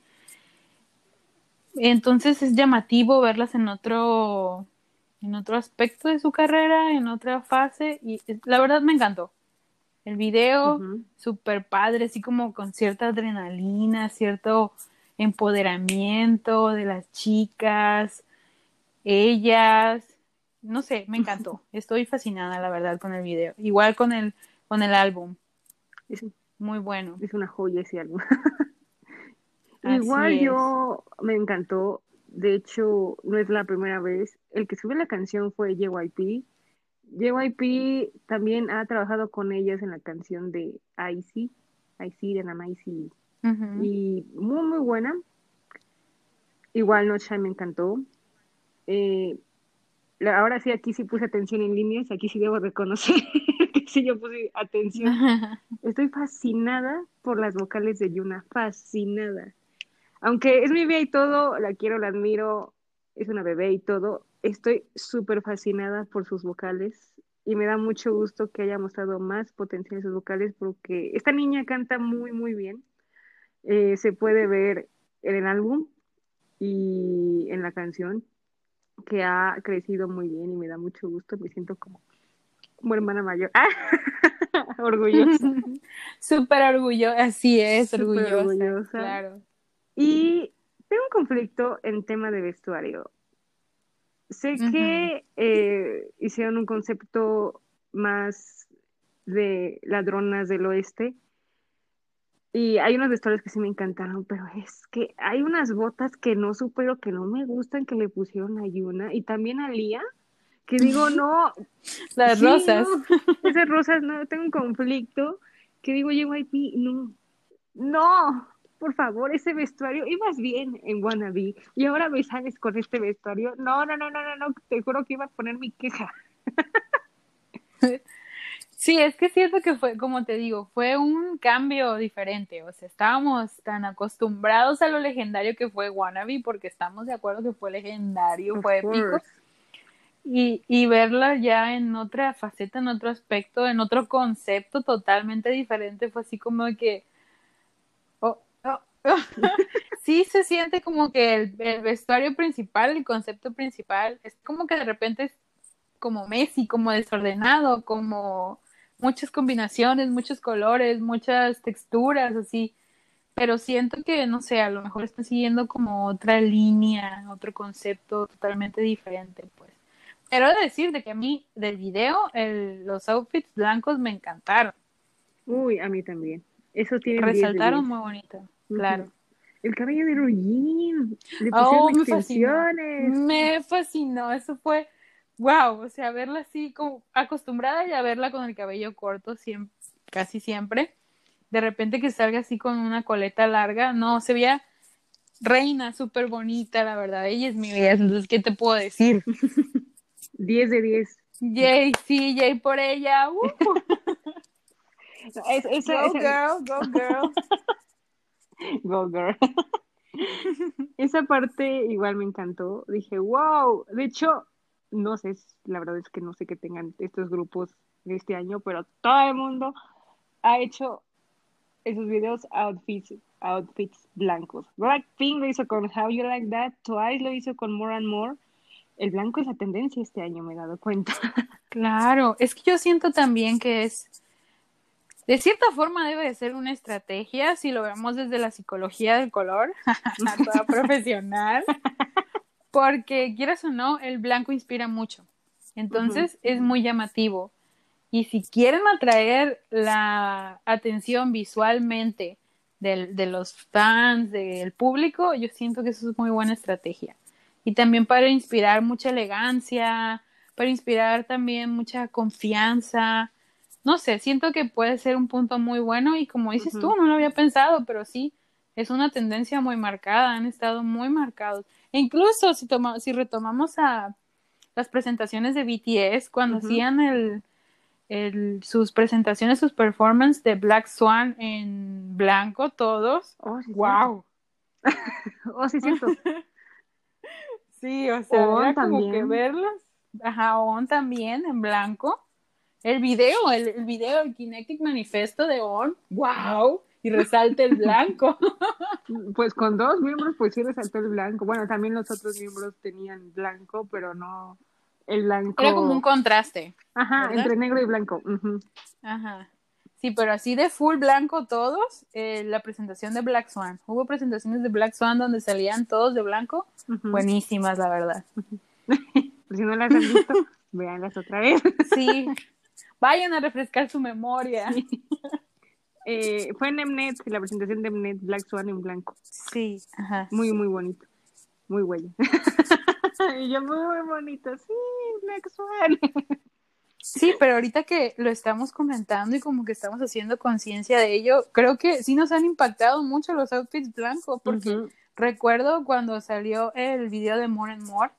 Entonces es llamativo verlas en otro, en otro aspecto de su carrera, en otra fase, y la verdad me encantó. El video, Ujú. súper padre, así como con cierta adrenalina, cierto empoderamiento de las chicas, ellas, no sé, me encantó. Estoy fascinada, la verdad, con el video. Igual con el, con el álbum, Es, muy bueno. es una joya ese álbum. Igual es. yo me encantó. De hecho, no es la primera vez. El que sube la canción fue JYP. JYP también ha trabajado con ellas en la canción de Icy, Icy de Nama Icy. Ujú. Y muy, muy buena. Igual No Shine me encantó. Eh, ahora sí, aquí sí puse atención en líneas. Aquí sí debo reconocer que sí yo puse atención. Estoy fascinada por las vocales de Yuna, fascinada. Aunque es mi bebé y todo, la quiero, la admiro, es una bebé y todo, estoy súper fascinada por sus vocales y me da mucho gusto que haya mostrado más potencial en sus vocales porque esta niña canta muy, muy bien. Eh, se puede ver en el álbum y en la canción que ha crecido muy bien y me da mucho gusto, me siento como, como hermana mayor. ¡Ah! Orgullosa. Súper orgullosa, así es, Súper orgullosa, orgullosa. claro. Y tengo un conflicto en tema de vestuario. Sé que eh, hicieron un concepto más de ladronas del oeste. Y hay unos vestuarios que sí me encantaron, pero es que hay unas botas que no supero, que no me gustan, que le pusieron a Yuna y también a Lía, que digo, no, Las Sí, rosas. no, esas rosas, no, tengo un conflicto que digo, JYP, no, no, por favor, ese vestuario, ibas bien en Wannabe y ahora me sales con este vestuario, no, no, no, no, no, no, te juro que iba a poner mi queja. Sí, es que siento que fue, como te digo, fue un cambio diferente. O sea, estábamos tan acostumbrados a lo legendario que fue Wannabe, porque estamos de acuerdo que fue legendario, Of fue épico. Y, y verla ya en otra faceta, en otro aspecto, en otro concepto totalmente diferente, fue así como que, sí se siente como que el, vestuario principal, el concepto principal, es como que de repente es como Messi, como desordenado, como muchas combinaciones, muchos colores, muchas texturas, así. Pero siento que, no sé, a lo mejor está siguiendo como otra línea, otro concepto totalmente diferente, pues. Pero he de decir de que a mí, del video, el, los outfits blancos me encantaron. Uy, a mí también. Eso tiene Resaltaron muy bonito, claro. El cabello de Rogin. Le oh, me fascinó. Me fascinó. Eso fue wow. O sea, verla así como acostumbrada ya a verla con el cabello corto siempre, casi siempre. De repente que salga así con una coleta larga. No, se veía reina, súper bonita, la verdad. Ella es mi vida. Entonces, ¿qué te puedo decir? 10 de 10. Yay, sí, yay por ella. Uh. Es, es, go girl, go girl. go girl. Esa parte igual me encantó. Dije, wow. De hecho, no sé, la verdad es que no sé qué tengan estos grupos de este año, pero todo el mundo ha hecho esos videos outfits, outfits blancos. Blackpink lo hizo con How You Like That, Twice lo hizo con More and More. El blanco es la tendencia este año, me he dado cuenta. Claro, es que yo siento también que es de cierta forma debe de ser una estrategia, si lo vemos desde la psicología del color, toda profesional, porque quieras o no, el blanco inspira mucho. Entonces es muy llamativo. Y si quieren atraer la atención visualmente de los fans, del público, yo siento que eso es muy buena estrategia. Y también para inspirar mucha elegancia, para inspirar también mucha confianza, no sé, siento que puede ser un punto muy bueno y como dices tú, no lo había pensado, pero sí, es una tendencia muy marcada, han estado muy marcados. E incluso si, toma, si retomamos a las presentaciones de BTS, cuando hacían el, el, sus presentaciones, sus performances de Black Swan en blanco, todos, oh, wow. oh, sí, cierto. sí, o sea, como que verlas, ajá, On también en blanco el video, el, video, el Kinetic Manifesto de On, wow, y resalta el blanco. Pues con dos miembros, pues sí resaltó el blanco. Bueno, también los otros miembros tenían blanco, pero no el blanco. Era como un contraste. Ajá, entre negro y blanco. Ajá. Sí, pero así de full blanco todos, eh, la presentación de Black Swan. Hubo presentaciones de Black Swan donde salían todos de blanco, buenísimas, la verdad. si no las han visto, véanlas otra vez. sí, Vayan a refrescar su memoria. Eh, fue en Mnet, la presentación de Mnet, Black Swan en blanco. Sí, ajá. Muy, muy bonito. Muy huella. y yo, muy, bonito. Sí, Black Swan. Sí, pero ahorita que lo estamos comentando y como que estamos haciendo conciencia de ello, creo que sí nos han impactado mucho los outfits blancos, porque recuerdo cuando salió el video de More and More,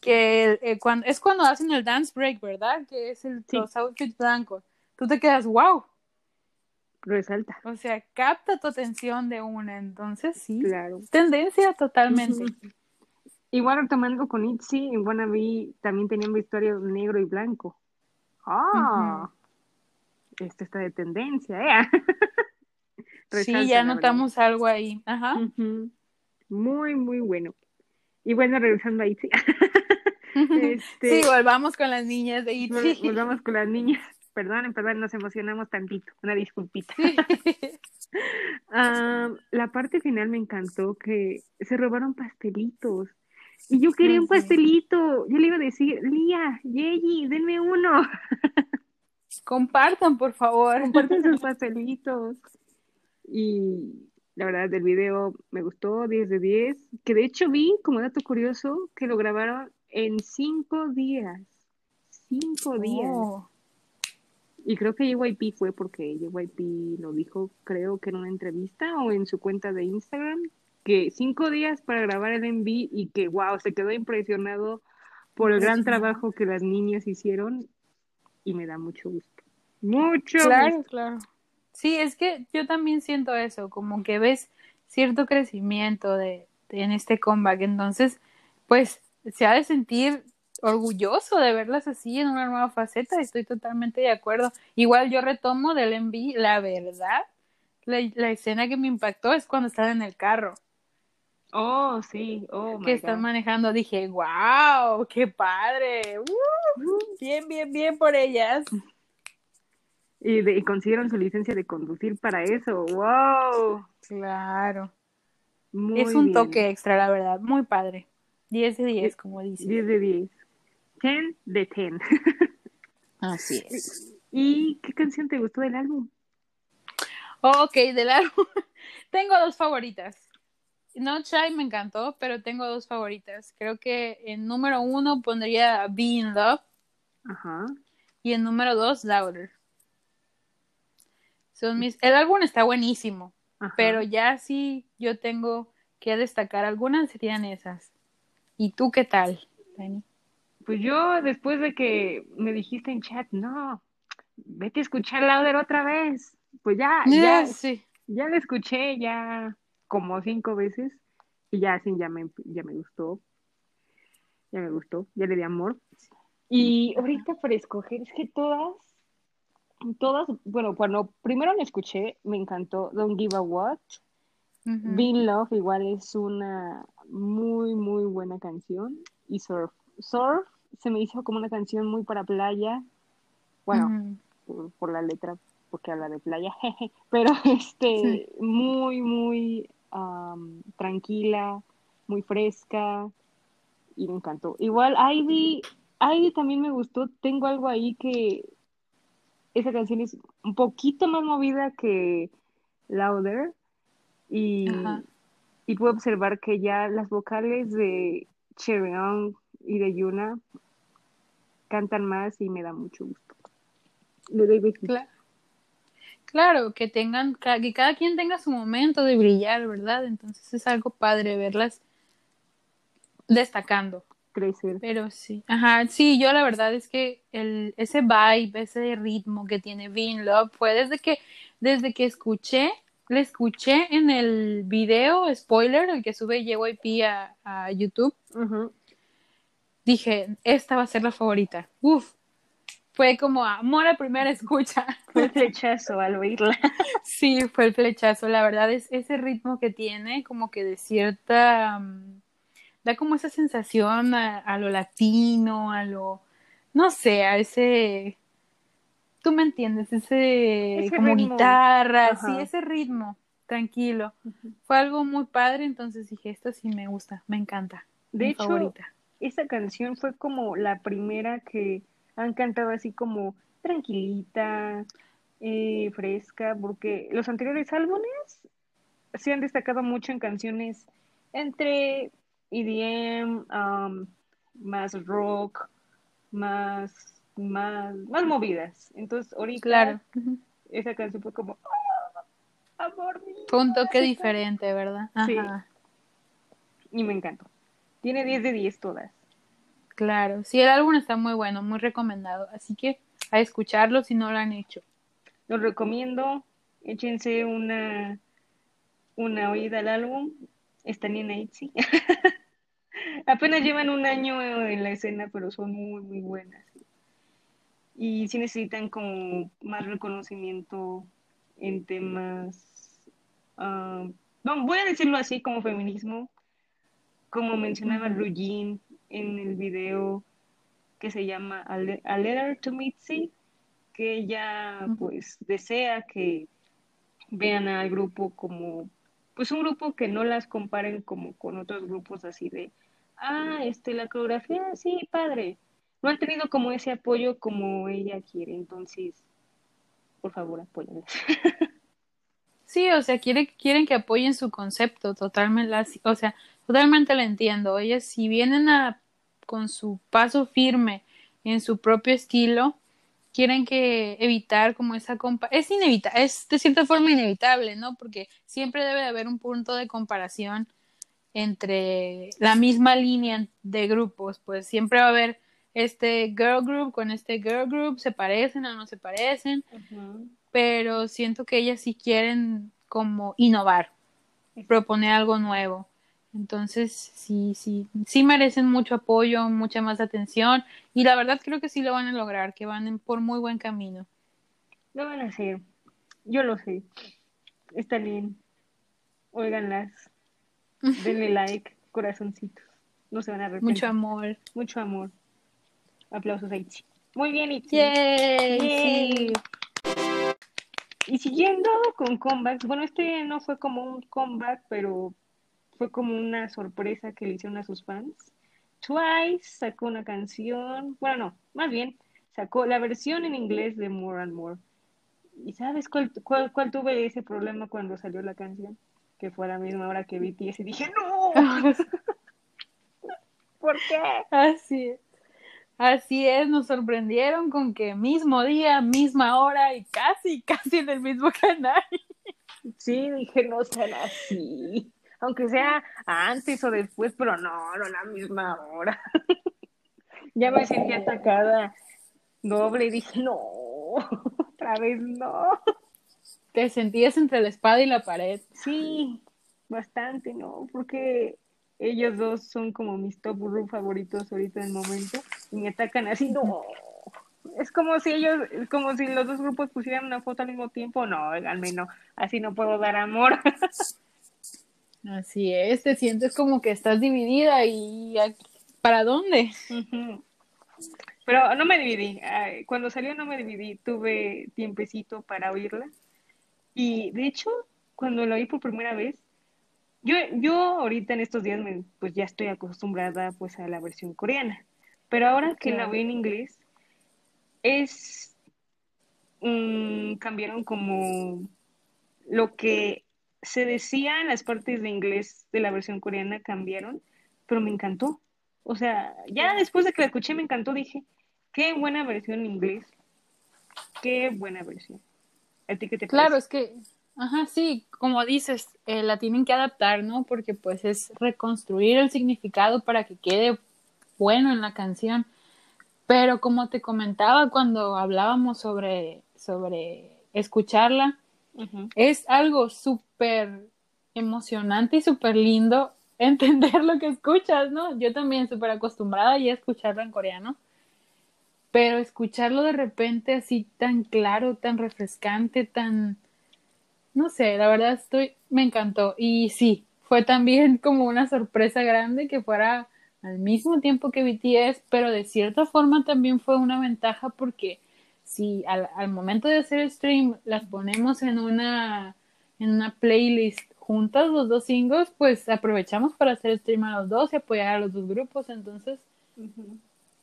que eh, cuando, es cuando hacen el dance break, ¿verdad? Que es el, los outfits blancos. Tú te quedas, wow. Resalta. O sea, capta tu atención de una, entonces sí. Claro. Tendencia totalmente. Igual tomando con Itzy, en Wannabe también tenían vestuario negro y blanco. Ah, esto está de tendencia, ¿eh? sí, ya notamos algo ahí. Ajá. Muy, muy bueno. Y bueno, regresando a Itzy. este, sí, volvamos con las niñas de Itzy. Volvamos con las niñas. Perdón, perdón, nos emocionamos tantito. Una disculpita. la parte final me encantó que se robaron pastelitos. Y yo quería un pastelito. Yo le iba a decir, Lía, Yeji, denme uno. Compartan, por favor. Compartan sus pastelitos. Y la verdad, del video me gustó, 10 de 10. Que de hecho vi, como dato curioso, que lo grabaron en 5 días. 5 días. Oh. Y creo que JYP fue porque JYP lo dijo, creo que en una entrevista o en su cuenta de Instagram, que 5 días para grabar el MV y que, wow, se quedó impresionado por el gran trabajo que las niñas hicieron y me da mucho gusto. Mucho claro, Claro, Sí, es que yo también siento eso, como que ves cierto crecimiento de, en este comeback, entonces, pues se ha de sentir orgulloso de verlas así en una nueva faceta, estoy totalmente de acuerdo. Igual yo retomo del MV, la verdad, la, la escena que me impactó es cuando están en el carro. Oh, sí, oh, que están manejando, dije, wow, qué padre, uh, bien, bien, bien por ellas. Y, de, y, consiguieron su licencia de conducir para eso, wow. Claro. Muy es un toque extra, la verdad, muy padre. 10 de 10, como dice. 10 de 10. 10 de 10. Así es. ¿Y qué canción te gustó del álbum? Ok, del álbum. Tengo dos favoritas. Not Shy me encantó, pero tengo dos favoritas. Creo que en número uno pondría Be in Love. Ajá. Y en número dos, Louder. Son mis... El álbum está buenísimo, pero ya sí yo tengo que destacar algunas serían esas. ¿Y tú qué tal, Dani? Pues yo, después de que me dijiste en chat, no, vete a escuchar Louder otra vez. Pues ya, ya, sí. ya la escuché, ya como cinco veces y ya así ya me, ya me gustó. Ya me gustó, ya le di amor. Y ahorita para escoger, es que todas, todas, bueno, cuando primero la escuché, me encantó Don't Give a What. Being Love igual es una muy, muy buena canción. Y Surf. Surf se me hizo como una canción muy para playa. Bueno, por, la letra, porque habla de playa, pero este, muy, muy tranquila, muy fresca y me encantó. Igual Ivy, Ivy también me gustó, tengo algo ahí que esa canción es un poquito más movida que Louder y, y puedo observar que ya las vocales de Cheryl y de Yuna cantan más y me da mucho gusto. Le doy Claro, que tengan, que cada quien tenga su momento de brillar, ¿verdad? Entonces es algo padre verlas destacando. Crecer. Pero sí, ajá, sí, yo la verdad es que el, ese vibe, ese ritmo que tiene Being Love fue desde que, desde que escuché, le escuché en el video spoiler, el que sube JYP a, a YouTube. Dije, esta va a ser la favorita. Uf, fue como amor a primera escucha. Fue el flechazo al oírla. Sí, fue el flechazo. La verdad es ese ritmo que tiene, como que de cierta. Mm, da como esa sensación a, lo latino, a lo. No sé, a ese. Tú me entiendes, ese. como guitarra, sí, ese ritmo. Tranquilo. Fue algo muy padre, entonces dije, esto sí me gusta, me encanta. De hecho, esa canción fue como la primera que han cantado así como tranquilita, eh, fresca, porque los anteriores álbumes se han destacado mucho en canciones entre EDM, um, más rock, más, más, más movidas. Entonces, ahorita claro. esa canción fue como, oh, amor mío. Fue un toque diferente, ¿verdad? Sí. Y me encantó. Tiene 10 de 10 todas. Claro, sí, el álbum está muy bueno, muy recomendado, así que a escucharlo si no lo han hecho. Lo recomiendo, échense una, una oída al álbum, están en Itzy. Apenas llevan un año en la escena, pero son muy, muy buenas. Y si necesitan como más reconocimiento en temas, uh, voy a decirlo así, como feminismo, como mencionaba Rugin, en el video que se llama A, Letter to Mitzi, que ella pues desea que vean al grupo como pues un grupo que no las comparen como con otros grupos así de ah este la coreografía sí padre no han tenido como ese apoyo como ella quiere entonces por favor apóyenlas sí o sea quiere, quieren que apoyen su concepto totalmente o sea Totalmente la entiendo. Ellas si vienen a con su paso firme en su propio estilo, quieren que evitar como esa compa es inevitable, es de cierta forma inevitable, ¿no? Porque siempre debe de haber un punto de comparación entre la misma línea de grupos, pues siempre va a haber este girl group con este girl group, se parecen o no se parecen, pero siento que ellas sí quieren como innovar, proponer algo nuevo. Entonces, sí, sí, sí merecen mucho apoyo, mucha más atención y la verdad creo que sí lo van a lograr, que van por muy buen camino. Lo van a hacer, yo lo sé. Está bien. Óiganlas. Denle like, corazoncitos. No se van a arrepentir. Mucho amor. Mucho amor. Aplausos a. Muy bien. Yay, Yay. sí. Y siguiendo con comebacks, bueno, este no fue como un comeback, pero fue como una sorpresa que le hicieron a sus fans. Twice sacó una canción, bueno, no, más bien, sacó la versión en inglés de More and More. ¿Y sabes cuál, cuál, cuál tuve ese problema cuando salió la canción? Que fue a la misma hora que BTS y dije, ¡No! ¿Por qué? Así es. Así es, nos sorprendieron con que mismo día, misma hora y casi, casi en el mismo canal. Sí, dije, no sean así. Aunque sea antes o después, pero no, no a la misma hora. ya me sentí atacada doble y dije, no, otra vez no. Te sentías entre la espada y la pared. Sí, bastante, ¿no? Porque ellos dos son como mis top group favoritos ahorita en el momento y me atacan así, no. Es como si ellos, es como si los dos grupos pusieran una foto al mismo tiempo. No, oiganme, no, así no puedo dar amor. Así es, te sientes como que estás dividida y ¿para dónde? Pero no me dividí. Cuando salió no me dividí. Tuve tiempecito para oírla. Y de hecho, cuando la oí por primera vez, yo, yo ahorita en estos días me, pues ya estoy acostumbrada pues a la versión coreana. Pero ahora que la oí en inglés, es mm, cambiaron como lo que se decía en las partes de inglés de la versión coreana cambiaron, pero me encantó. O sea, ya después de que la escuché me encantó, dije, qué buena versión en inglés. Qué buena versión. ¿A ti qué te Claro, parece? es que, ajá, sí, como dices, eh, la tienen que adaptar, ¿no? Porque pues es reconstruir el significado para que quede bueno en la canción. Pero como te comentaba cuando hablábamos sobre, sobre escucharla, Es algo súper emocionante y súper lindo entender lo que escuchas, ¿no? Yo también súper acostumbrada ya a escucharlo en coreano, pero escucharlo de repente así tan claro, tan refrescante, tan, no sé, la verdad estoy, me encantó. Y sí, fue también como una sorpresa grande que fuera al mismo tiempo que BTS, pero de cierta forma también fue una ventaja porque si al, al momento de hacer el stream las ponemos en una, en una playlist juntas, los dos singles, pues aprovechamos para hacer stream a los dos y apoyar a los dos grupos. Entonces,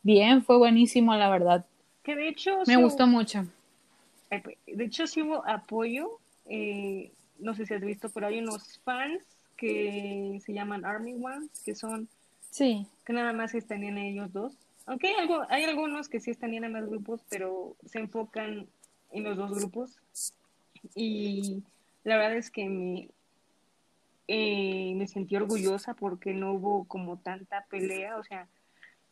bien, fue buenísimo, la verdad. Que de hecho, Me gustó mucho. pues, de hecho sí hubo apoyo. eh, no sé si has visto, pero hay unos fans que se llaman Army Ones, que son Sí, que nada más estarían ellos dos. Aunque hay, algo, hay algunos que sí estarían en más grupos, pero se enfocan en los dos grupos. Y la verdad es que me, eh, me sentí orgullosa porque no hubo como tanta pelea. O sea,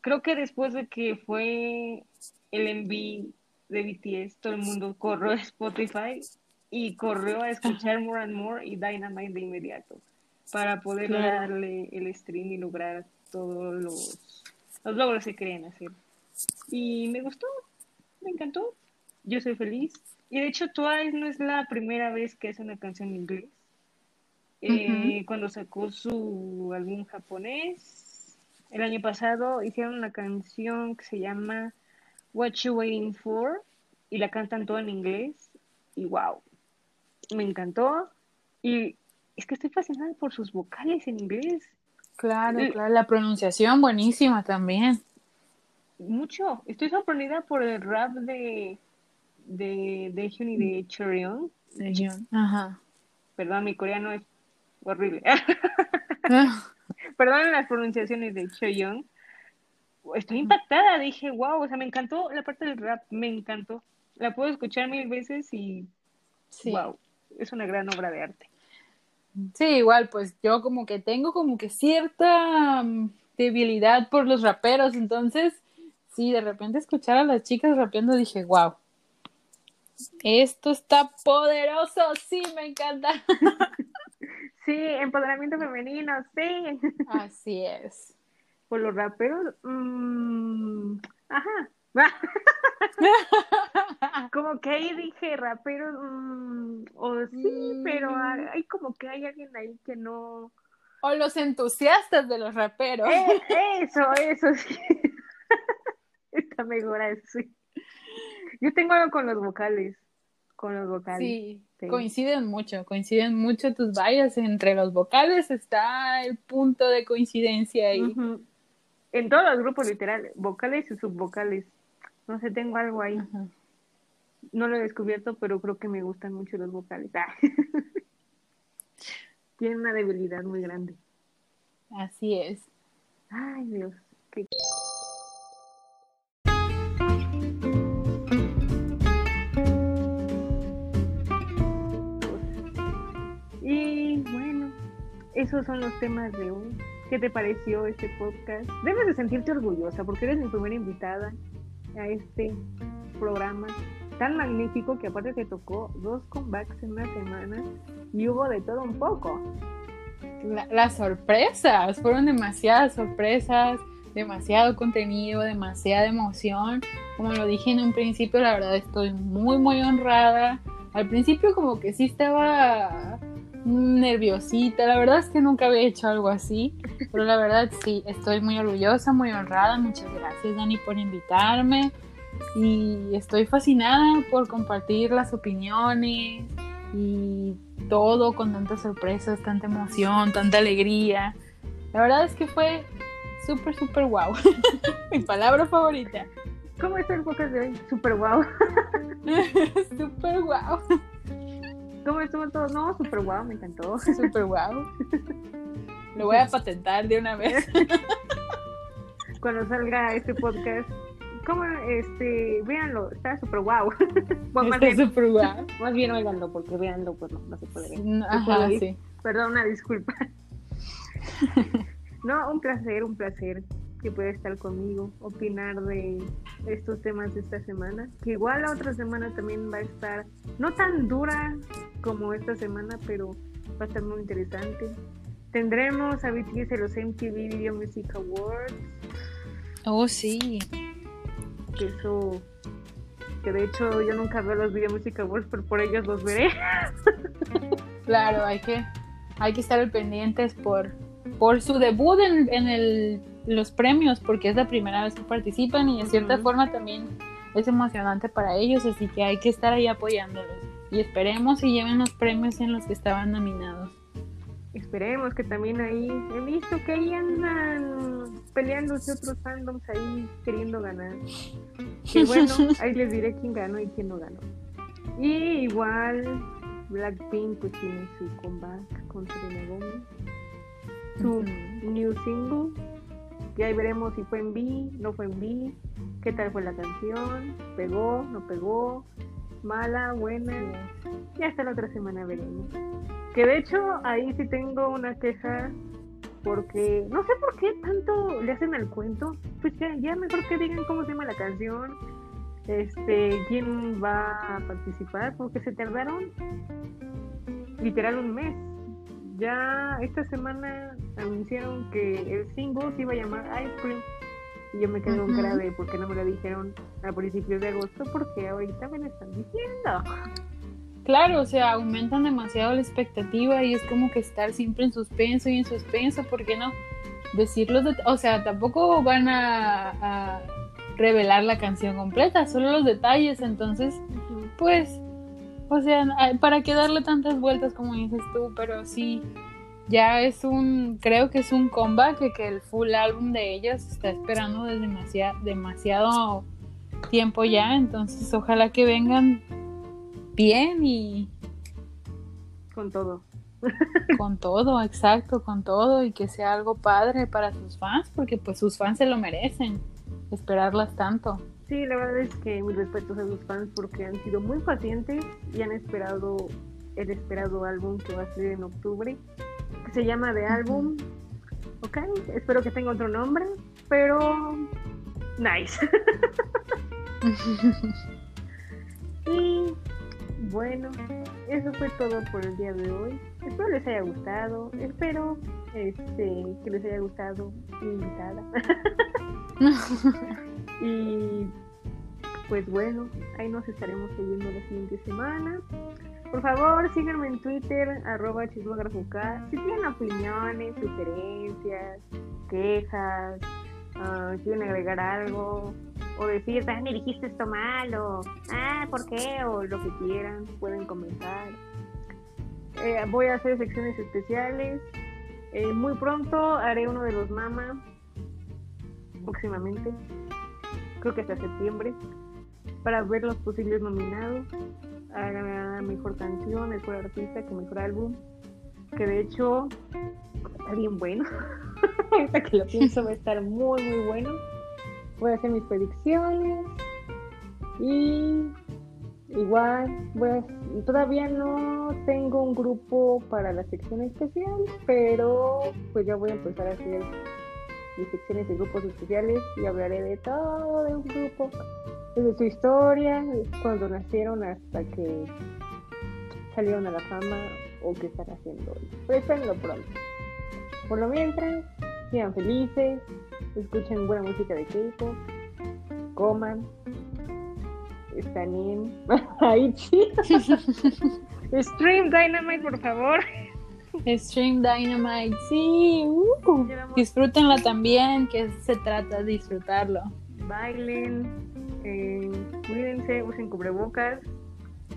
creo que después de que fue el envío de BTS, todo el mundo corrió a Spotify y corrió a escuchar More and More y Dynamite de inmediato para poder Claro. darle el stream y lograr todos los, los logros que querían hacer. Y me gustó, me encantó. Yo soy feliz. Y de hecho, Twice no es la primera vez que hace una canción en inglés. Eh, Cuando sacó su álbum japonés, el año pasado hicieron una canción que se llama What You Waiting For y la cantan toda en inglés. Y wow, me encantó. Y es que estoy fascinada por sus vocales en inglés. Claro, Eh, claro. La pronunciación buenísima también. Mucho. Estoy sorprendida por el rap de de Daehyun y de Cheon. de Jun. Ajá. Perdón, mi coreano es horrible. Perdón las pronunciaciones de Cheon. Estoy impactada, dije, wow, o sea, me encantó la parte del rap, me encantó. La puedo escuchar mil veces y Sí. wow, es una gran obra de arte. Sí, igual, pues yo como que tengo como que cierta mm, debilidad por los raperos, entonces, sí, de repente escuchar a las chicas rapeando dije, wow, esto está poderoso, sí, me encanta. Sí, empoderamiento femenino, sí. Así es. Por los raperos, mm, ajá, como que ahí dije raperos, mm, o sí, pero Mm. hay como que hay alguien ahí que no. O los entusiastas de los raperos. Eh, eso, eso sí. Está mejor así. Yo tengo algo con los vocales. Con los vocales. Sí, Sí. coinciden mucho, coinciden mucho tus vallas. Entre los vocales está el punto de coincidencia ahí. En todos los grupos, literal, vocales y subvocales. No sé, tengo algo ahí. Ajá. No lo he descubierto, pero creo que me gustan mucho los vocales. Ah. Tienen una debilidad muy grande. Así es. Ay, Dios. qué- Y bueno, esos son los temas de hoy. ¿Qué te pareció este podcast? Debes de sentirte orgullosa porque eres mi primera invitada a este programa tan magnífico que aparte te tocó dos comebacks en una semana y hubo de todo un poco. La- las sorpresas, fueron demasiadas sorpresas, demasiado contenido, demasiada emoción. Como lo dije en un principio, la verdad estoy muy, muy honrada. Al principio como que sí estaba nerviosita, la verdad es que nunca había hecho algo así, pero la verdad sí, estoy muy orgullosa, muy honrada. Muchas gracias Dani por invitarme y estoy fascinada por compartir las opiniones y todo con tantas sorpresas, tanta emoción, tanta alegría. La verdad es que fue súper, súper guau. Mi palabra favorita. ¿Cómo está el podcast de hoy? Super guau. súper guau. ¿Cómo estuvo todo? No, super guau, me encantó. Súper guau. Lo voy a patentar de una vez. Cuando salga este podcast, ¿cómo? Este, véanlo, está super guau. Bueno, Está súper guau. más bien óiganlo, porque véanlo, pues no, no se puede ver. Ajá, sí. Perdón, una disculpa. No, un placer, un placer que pueda estar conmigo, opinar de estos temas de esta semana. Que igual la otra semana también va a estar, no tan dura como esta semana, pero va a estar muy interesante. Tendremos a BTS en los MTV Video Music Awards, Oh, sí. que eso, que de hecho yo nunca veo los Video Music Awards, pero por ellos los veré. Claro, hay que, hay que estar al pendientes por, por su debut en, en el, los premios, porque es la primera vez que participan y de cierta forma también es emocionante para ellos, así que hay que estar ahí apoyándolos. Y esperemos y lleven los premios en los que estaban nominados. Esperemos que también ahí he visto que ahí andan peleándose otros fandoms ahí queriendo ganar. Que bueno, ahí les diré quién ganó y quién no ganó. Y igual Blackpink pues tiene su comeback con Selena Gomez, su new single, que ahí veremos si fue en B, no fue en B, qué tal fue la canción, pegó, no pegó, mala, buena, y hasta la otra semana veremos. Que de hecho ahí sí tengo una queja porque no sé por qué tanto le hacen al cuento. Pues ya, ya mejor que digan cómo se llama la canción, este, quién va a participar, porque se tardaron literal un mes. Ya esta semana anunciaron que el single se iba a llamar Ice Cream. Y yo me quedé con Ujú. cara de por qué no me lo dijeron a principios de agosto, porque ahorita me lo están diciendo. Claro, o sea, aumentan demasiado la expectativa y es como que estar siempre en suspenso y en suspenso, ¿por qué no? Decir los det- o sea, tampoco van a, a revelar la canción completa, solo los detalles, entonces, pues, o sea, ¿para qué darle tantas vueltas como dices tú? Pero sí, ya es un, creo que es un comeback que, el full álbum de ellas está esperando desde demasiado, demasiado tiempo ya, entonces ojalá que vengan bien y Con todo. con todo, exacto, con todo y que sea algo padre para sus fans, porque pues sus fans se lo merecen, esperarlas tanto. Sí, la verdad es que mis respetos a sus fans porque han sido muy pacientes y han esperado el esperado álbum que va a salir en octubre, que se llama The Album. Ok, espero que tenga otro nombre, pero nice. y bueno, eso fue todo por el día de hoy. Espero les haya gustado, espero este, que les haya gustado mi invitada. Y pues bueno, ahí nos estaremos oyendo la siguiente semana. Por favor, síganme en Twitter, arroba chismógrafo.k. Si tienen opiniones, sugerencias, quejas, uh, quieren agregar algo, o decir, ah, me dijiste esto mal, o ah, ¿por qué? O lo que quieran, pueden comentar. Eh, voy a hacer secciones especiales. Eh, muy pronto haré uno de los Mama, próximamente, creo que hasta septiembre, para ver los posibles nominados a mejor canción, mejor artista, que mejor álbum, que de hecho está bien bueno. Ahorita que lo pienso va a estar muy muy bueno. Voy a hacer mis predicciones y igual voy todavía no tengo un grupo para la sección especial, pero pues ya voy a empezar a hacer mis secciones de grupos especiales y hablaré de todo de un grupo desde su historia, cuando nacieron hasta que salieron a la fama o qué están haciendo hoy. Pero pronto. Por lo mientras, sean felices, escuchen buena música de K-pop, coman, están en Stream Dynamite, por favor. Stream Dynamite, sí. Uh, disfrútenla también, que se trata de disfrutarlo. Bailen, eh, cuídense, usen cubrebocas.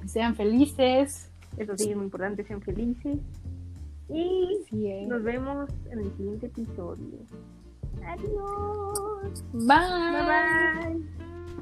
Sean felices. Eso sí es muy importante, sean felices. Y nos vemos en el siguiente episodio. Adiós. Bye. Bye bye.